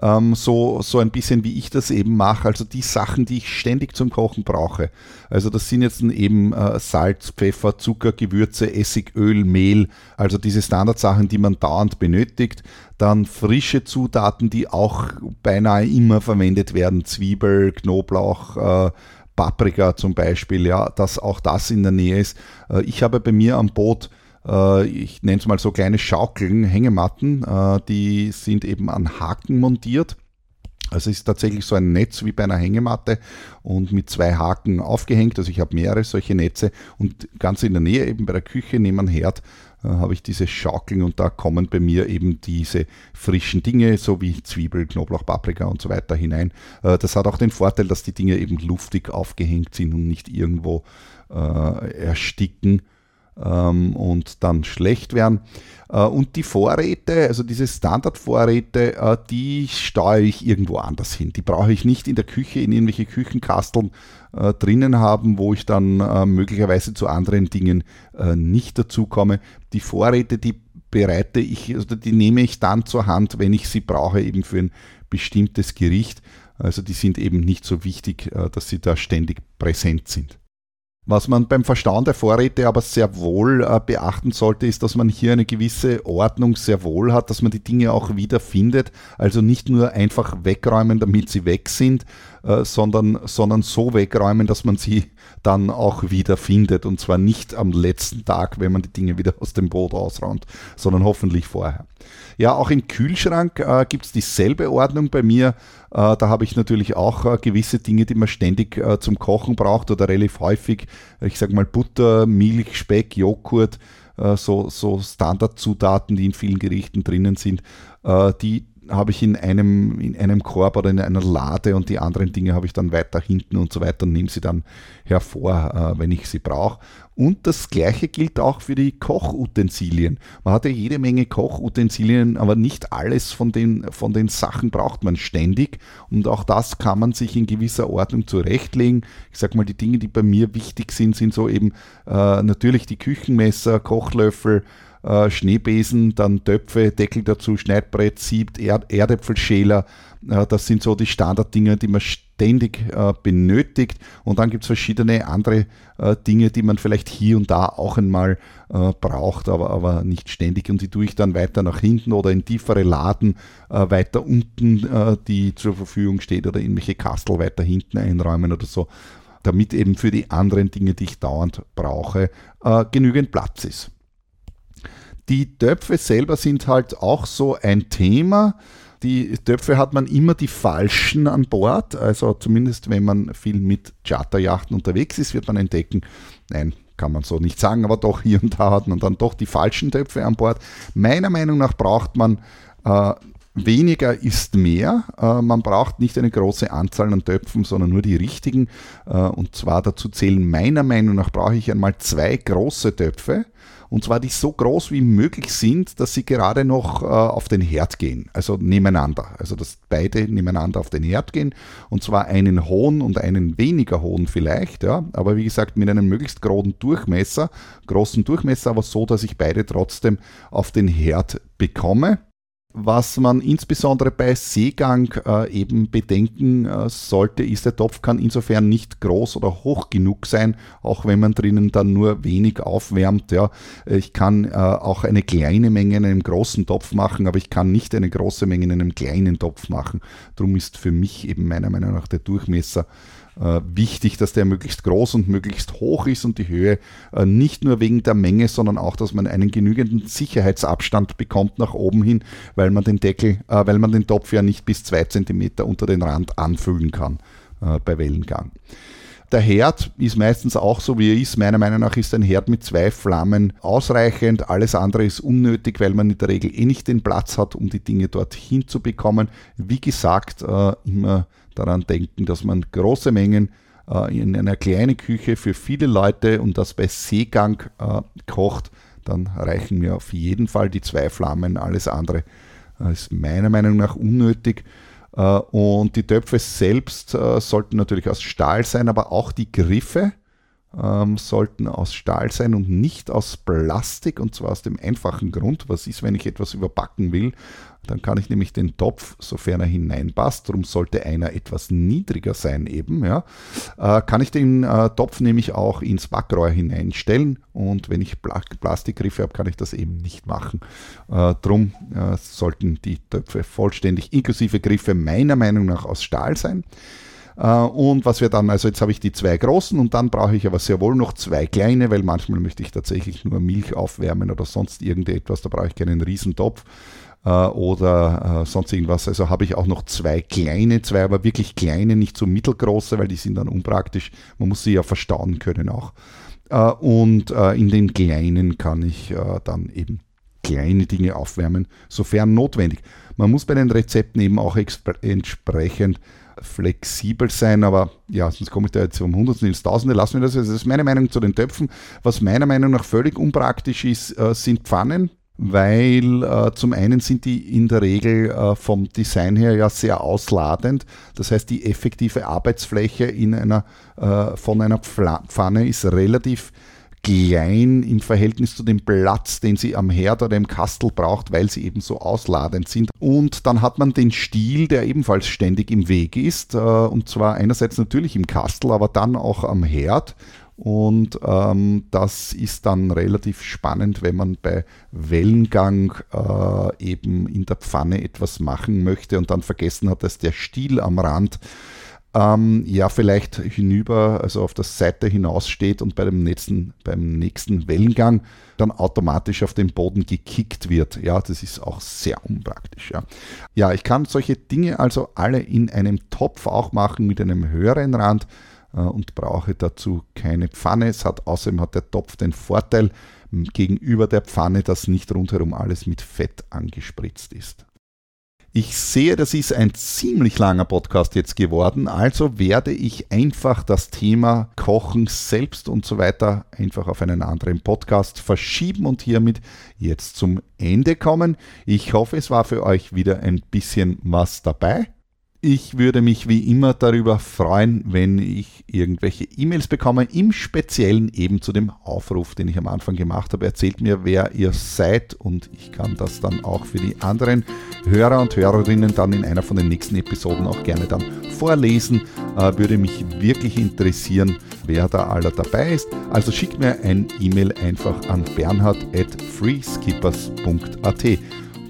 ähm, so, so ein bisschen wie ich das eben mache, also die Sachen, die ich ständig zum Kochen brauche. Also das sind jetzt eben äh, Salz, Pfeffer, Zucker, Gewürze, Essig, Öl, Mehl, also diese Standardsachen, die man dauernd benötigt. Dann frische Zutaten, die auch beinahe immer verwendet werden, Zwiebel, Knoblauch, äh, Paprika zum Beispiel, ja, dass auch das in der Nähe ist. Äh, ich habe bei mir am Boot ich nenne es mal so kleine Schaukeln, Hängematten, äh, die sind eben an Haken montiert. Also es ist tatsächlich so ein Netz wie bei einer Hängematte und mit zwei Haken aufgehängt. Also ich habe mehrere solche Netze und ganz in der Nähe eben bei der Küche neben dem Herd äh, habe ich diese Schaukeln und da kommen bei mir eben diese frischen Dinge, so wie Zwiebel, Knoblauch, Paprika und so weiter hinein. Äh, das hat auch den Vorteil, dass die Dinge eben luftig aufgehängt sind und nicht irgendwo äh, ersticken ähm, und dann schlecht werden. Äh, und die Vorräte, also diese Standardvorräte, äh, die steuere ich irgendwo anders hin. Die brauche ich nicht in der Küche, in irgendwelche Küchenkasteln äh, drinnen haben, wo ich dann äh, möglicherweise zu anderen Dingen äh, nicht dazu komme. Die Vorräte, die bereite ich, also die nehme ich dann zur Hand, wenn ich sie brauche, eben für ein bestimmtes Gericht. Also die sind eben nicht so wichtig, äh, dass sie da ständig präsent sind. Was man beim Verstauen der Vorräte aber sehr wohl äh, beachten sollte, ist, dass man hier eine gewisse Ordnung sehr wohl hat, dass man die Dinge auch wiederfindet. Also nicht nur einfach wegräumen, damit sie weg sind, äh, sondern, sondern so wegräumen, dass man sie dann auch wieder findet. Und zwar nicht am letzten Tag, wenn man die Dinge wieder aus dem Boot ausräumt, sondern hoffentlich vorher. Ja, auch im Kühlschrank äh, gibt es dieselbe Ordnung bei mir. Äh, da habe ich natürlich auch äh, gewisse Dinge, die man ständig äh, zum Kochen braucht oder relativ häufig. Ich sage mal Butter, Milch, Speck, Joghurt, äh, so, so Standardzutaten, die in vielen Gerichten drinnen sind, äh, die habe ich in einem, in einem Korb oder in einer Lade und die anderen Dinge habe ich dann weiter hinten und so weiter und nehme sie dann hervor, äh, wenn ich sie brauche. Und das gleiche gilt auch für die Kochutensilien. Man hat ja jede Menge Kochutensilien, aber nicht alles von den, von den Sachen braucht man ständig. Und auch das kann man sich in gewisser Ordnung zurechtlegen. Ich sage mal, die Dinge, die bei mir wichtig sind, sind so eben äh, natürlich die Küchenmesser, Kochlöffel, äh, Schneebesen, dann Töpfe, Deckel dazu, Schneidbrett, Sieb, Erd Erdäpfelschäler. Äh, das sind so die Standarddinge, die man ständig äh, benötigt. Und dann gibt es verschiedene andere äh, Dinge, die man vielleicht hier und da auch einmal äh, braucht, aber, aber nicht ständig. Und die tue ich dann weiter nach hinten oder in tiefere Laden äh, weiter unten, die zur Verfügung steht oder irgendwelche Kastel weiter hinten einräumen oder so damit eben für die anderen Dinge, die ich dauernd brauche, genügend Platz ist. Die Töpfe selber sind halt auch so ein Thema. Die Töpfe hat man immer die falschen an Bord. Also zumindest wenn man viel mit Charterjachten unterwegs ist, wird man entdecken, nein, kann man so nicht sagen, aber doch hier und da hat man dann doch die falschen Töpfe an Bord. Meiner Meinung nach braucht man äh, weniger ist mehr. Äh, man braucht nicht eine große Anzahl an Töpfen, sondern nur die richtigen. Äh, und zwar dazu zählen meiner Meinung nach brauche ich einmal zwei große Töpfe und zwar die so groß wie möglich sind, dass sie gerade noch äh, auf den Herd gehen, also nebeneinander. Also dass beide nebeneinander auf den Herd gehen und zwar einen hohen und einen weniger hohen vielleicht, ja, aber wie gesagt mit einem möglichst großen Durchmesser, großen Durchmesser, aber so, dass ich beide trotzdem auf den Herd bekomme. Was man insbesondere bei Seegang äh, eben bedenken äh, sollte, ist, der Topf kann insofern nicht groß oder hoch genug sein, auch wenn man drinnen dann nur wenig aufwärmt. Ja. Ich kann äh, auch eine kleine Menge in einem großen Topf machen, aber ich kann nicht eine große Menge in einem kleinen Topf machen. Darum ist für mich eben meiner Meinung nach der Durchmesser äh, wichtig, dass der möglichst groß und möglichst hoch ist und die Höhe äh, nicht nur wegen der Menge, sondern auch, dass man einen genügenden Sicherheitsabstand bekommt nach oben hin, weil man den Deckel, äh, weil man den Topf ja nicht bis zwei Zentimeter unter den Rand anfüllen kann bei Wellengang. Der Herd ist meistens auch so, wie er ist. Meiner Meinung nach ist ein Herd mit zwei Flammen ausreichend. Alles andere ist unnötig, weil man in der Regel eh nicht den Platz hat, um die Dinge dorthin zu bekommen. Wie gesagt, immer daran denken, dass man große Mengen äh, in einer kleinen Küche für viele Leute und das bei Seegang äh, kocht, dann reichen mir auf jeden Fall die zwei Flammen. Alles andere äh, ist meiner Meinung nach unnötig. Äh, und die Töpfe selbst äh, sollten natürlich aus Stahl sein, aber auch die Griffe ähm, sollten aus Stahl sein und nicht aus Plastik. Und zwar aus dem einfachen Grund, was ist, wenn ich etwas überbacken will dann kann ich nämlich den Topf, sofern er hineinpasst, darum sollte einer etwas niedriger sein eben, ja, äh, kann ich den äh, Topf nämlich auch ins Backrohr hineinstellen und wenn ich Pla Plastikgriffe habe, kann ich das eben nicht machen. Äh, drum äh, sollten die Töpfe vollständig inklusive Griffe meiner Meinung nach aus Stahl sein. Äh, und was wir dann, also jetzt habe ich die zwei großen und dann brauche ich aber sehr wohl noch zwei kleine, weil manchmal möchte ich tatsächlich nur Milch aufwärmen oder sonst irgendetwas, da brauche ich keinen Riesentopf oder äh, sonst irgendwas. Also habe ich auch noch zwei kleine, zwei aber wirklich kleine, nicht so mittelgroße, weil die sind dann unpraktisch. Man muss sie ja verstauen können auch. Äh, und äh, in den kleinen kann ich äh, dann eben kleine Dinge aufwärmen, sofern notwendig. Man muss bei den Rezepten eben auch entsprechend flexibel sein, aber ja, sonst komme ich da jetzt um Hundertstel ins Tausende, lassen wir das. Also das ist meine Meinung zu den Töpfen. Was meiner Meinung nach völlig unpraktisch ist, äh, sind Pfannen weil äh, zum einen sind die in der Regel äh, vom Design her ja sehr ausladend. Das heißt, die effektive Arbeitsfläche in einer, äh, von einer Pfanne ist relativ klein im Verhältnis zu dem Platz, den sie am Herd oder im Kastel braucht, weil sie eben so ausladend sind. Und dann hat man den Stiel, der ebenfalls ständig im Weg ist, äh, und zwar einerseits natürlich im Kastel, aber dann auch am Herd. Und ähm, das ist dann relativ spannend, wenn man bei Wellengang äh, eben in der Pfanne etwas machen möchte und dann vergessen hat, dass der Stiel am Rand ähm, ja vielleicht hinüber, also auf der Seite hinaus steht und bei dem nächsten, beim nächsten Wellengang dann automatisch auf den Boden gekickt wird. Ja, das ist auch sehr unpraktisch. Ja, ja ich kann solche Dinge also alle in einem Topf auch machen mit einem höheren Rand und brauche dazu keine Pfanne. Es hat außerdem hat der Topf den Vorteil gegenüber der Pfanne, dass nicht rundherum alles mit Fett angespritzt ist. Ich sehe, das ist ein ziemlich langer Podcast jetzt geworden, also werde ich einfach das Thema Kochen selbst und so weiter einfach auf einen anderen Podcast verschieben und hiermit jetzt zum Ende kommen. Ich hoffe, es war für euch wieder ein bisschen was dabei. Ich würde mich wie immer darüber freuen, wenn ich irgendwelche E-Mails bekomme, im Speziellen eben zu dem Aufruf, den ich am Anfang gemacht habe. Erzählt mir, wer ihr seid und ich kann das dann auch für die anderen Hörer und Hörerinnen dann in einer von den nächsten Episoden auch gerne dann vorlesen. Äh, würde mich wirklich interessieren, wer da aller dabei ist. Also schickt mir ein E-Mail einfach an bernhard at freeskippers.at.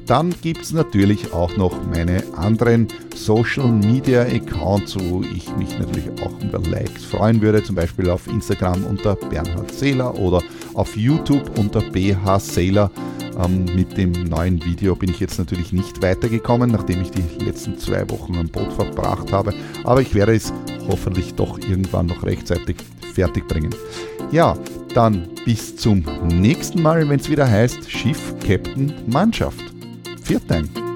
Dann gibt es natürlich auch noch meine anderen Social Media Accounts, wo ich mich natürlich auch über Likes freuen würde, zum Beispiel auf Instagram unter Bernhard Seeler oder auf YouTube unter BH Seeler. Ähm, mit dem neuen Video bin ich jetzt natürlich nicht weitergekommen, nachdem ich die letzten zwei Wochen am Boot verbracht habe, aber ich werde es hoffentlich doch irgendwann noch rechtzeitig fertig bringen. Ja, dann bis zum nächsten Mal, wenn es wieder heißt Schiff, Captain, Mannschaft. Vielen Dank.